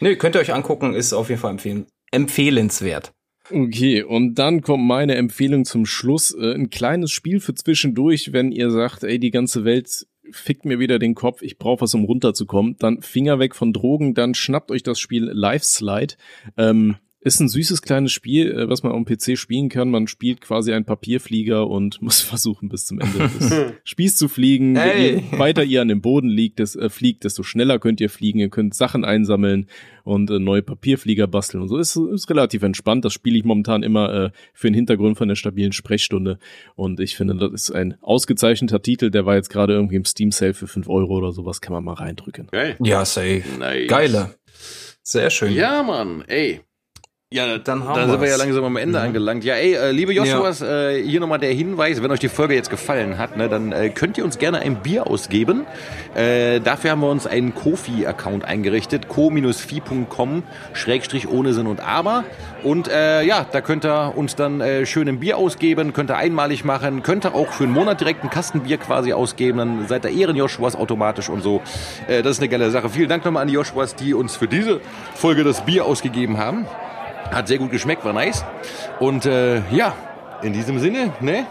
Nee, könnt ihr euch angucken, ist auf jeden Fall empfehlen empfehlenswert. Okay, und dann kommt meine Empfehlung zum Schluss. Äh, ein kleines Spiel für zwischendurch, wenn ihr sagt, ey, die ganze Welt fickt mir wieder den Kopf, ich brauche was, um runterzukommen. Dann Finger weg von Drogen, dann schnappt euch das Spiel Life Slide. Ähm, ist ein süßes kleines Spiel, äh, was man am PC spielen kann. Man spielt quasi einen Papierflieger und muss versuchen, bis zum Ende des Spiels zu fliegen. Hey. Je weiter ihr an dem Boden liegt, des, äh, fliegt, desto schneller könnt ihr fliegen. Ihr könnt Sachen einsammeln und äh, neue Papierflieger basteln und so. Ist, ist relativ entspannt. Das spiele ich momentan immer äh, für den Hintergrund von der stabilen Sprechstunde. Und ich finde, das ist ein ausgezeichneter Titel. Der war jetzt gerade irgendwie im Steam Sale für 5 Euro oder sowas. Kann man mal reindrücken. Geil. Ja, safe. Nice. Geile. Sehr schön. Ja, Mann, ey. Ja, Dann haben da sind wir ja langsam am Ende angelangt. Ja, ey, äh, liebe Joshuas, äh, hier nochmal der Hinweis, wenn euch die Folge jetzt gefallen hat, ne, dann äh, könnt ihr uns gerne ein Bier ausgeben. Äh, dafür haben wir uns einen Kofi-Account eingerichtet, co-fi.com, Schrägstrich ohne Sinn und Aber. Und äh, ja, da könnt ihr uns dann äh, schön ein Bier ausgeben, könnt ihr einmalig machen, könnt ihr auch für einen Monat direkt ein Kastenbier quasi ausgeben, dann seid ihr Ehren Joshuas automatisch und so. Äh, das ist eine geile Sache. Vielen Dank nochmal an die Joshuas, die uns für diese Folge das Bier ausgegeben haben. Hat sehr gut geschmeckt, war nice. Und äh, ja, in diesem Sinne, ne?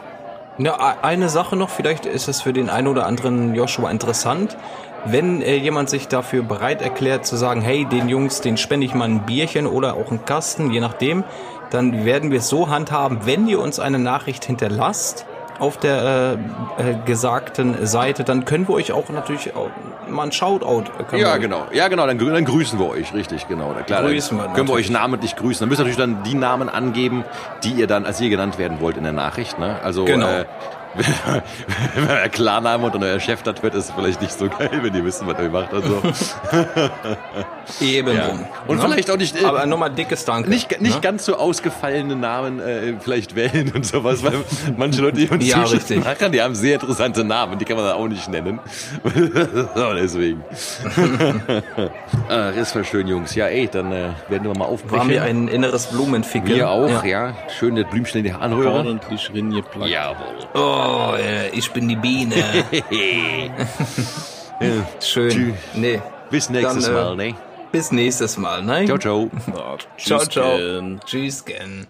Ja, eine Sache noch, vielleicht ist es für den einen oder anderen Joshua interessant. Wenn äh, jemand sich dafür bereit erklärt zu sagen, hey, den Jungs, den spende ich mal ein Bierchen oder auch einen Kasten, je nachdem, dann werden wir es so handhaben, wenn ihr uns eine Nachricht hinterlasst auf der äh, äh, gesagten Seite, dann können wir euch auch natürlich auch mal ein Shoutout. äh, können Ja, wir- genau. Ja, genau, dann, dann grüßen wir euch, richtig, genau. Na Klar, Grüßen wir können wir euch namentlich grüßen. Dann müsst ihr natürlich dann die Namen angeben, die ihr dann als ihr genannt werden wollt in der Nachricht, ne? Also, Genau. äh, wenn euer Klarname und dann euer Chef das wird, ist vielleicht nicht so geil, wenn ihr wisst, was ihr macht und so. Eben Ja. Und ne? vielleicht auch nicht, äh, Aber nochmal dickes Danke. nicht, nicht ne? ganz so ausgefallene Namen äh, vielleicht wählen und sowas, weil manche Leute, die uns Ja, richtig. machen, die haben sehr interessante Namen, die kann man auch nicht nennen. so, deswegen. ah, das war schön, Jungs. Ja, ey, dann äh, werden wir mal aufbrechen. War mir ein inneres Blumenfickel. Wir auch, ja. Ja. Schön das Blümchen in die Anhörer. Ordentlich ringeplagt. Jawohl. Oh, äh, ich bin die Biene. Schön. Nee. Bis nächstes Dann, äh, Mal, ne? Bis nächstes Mal, ne? Ciao, ciao. Ah, Ciao, ciao. Tschüss, gern.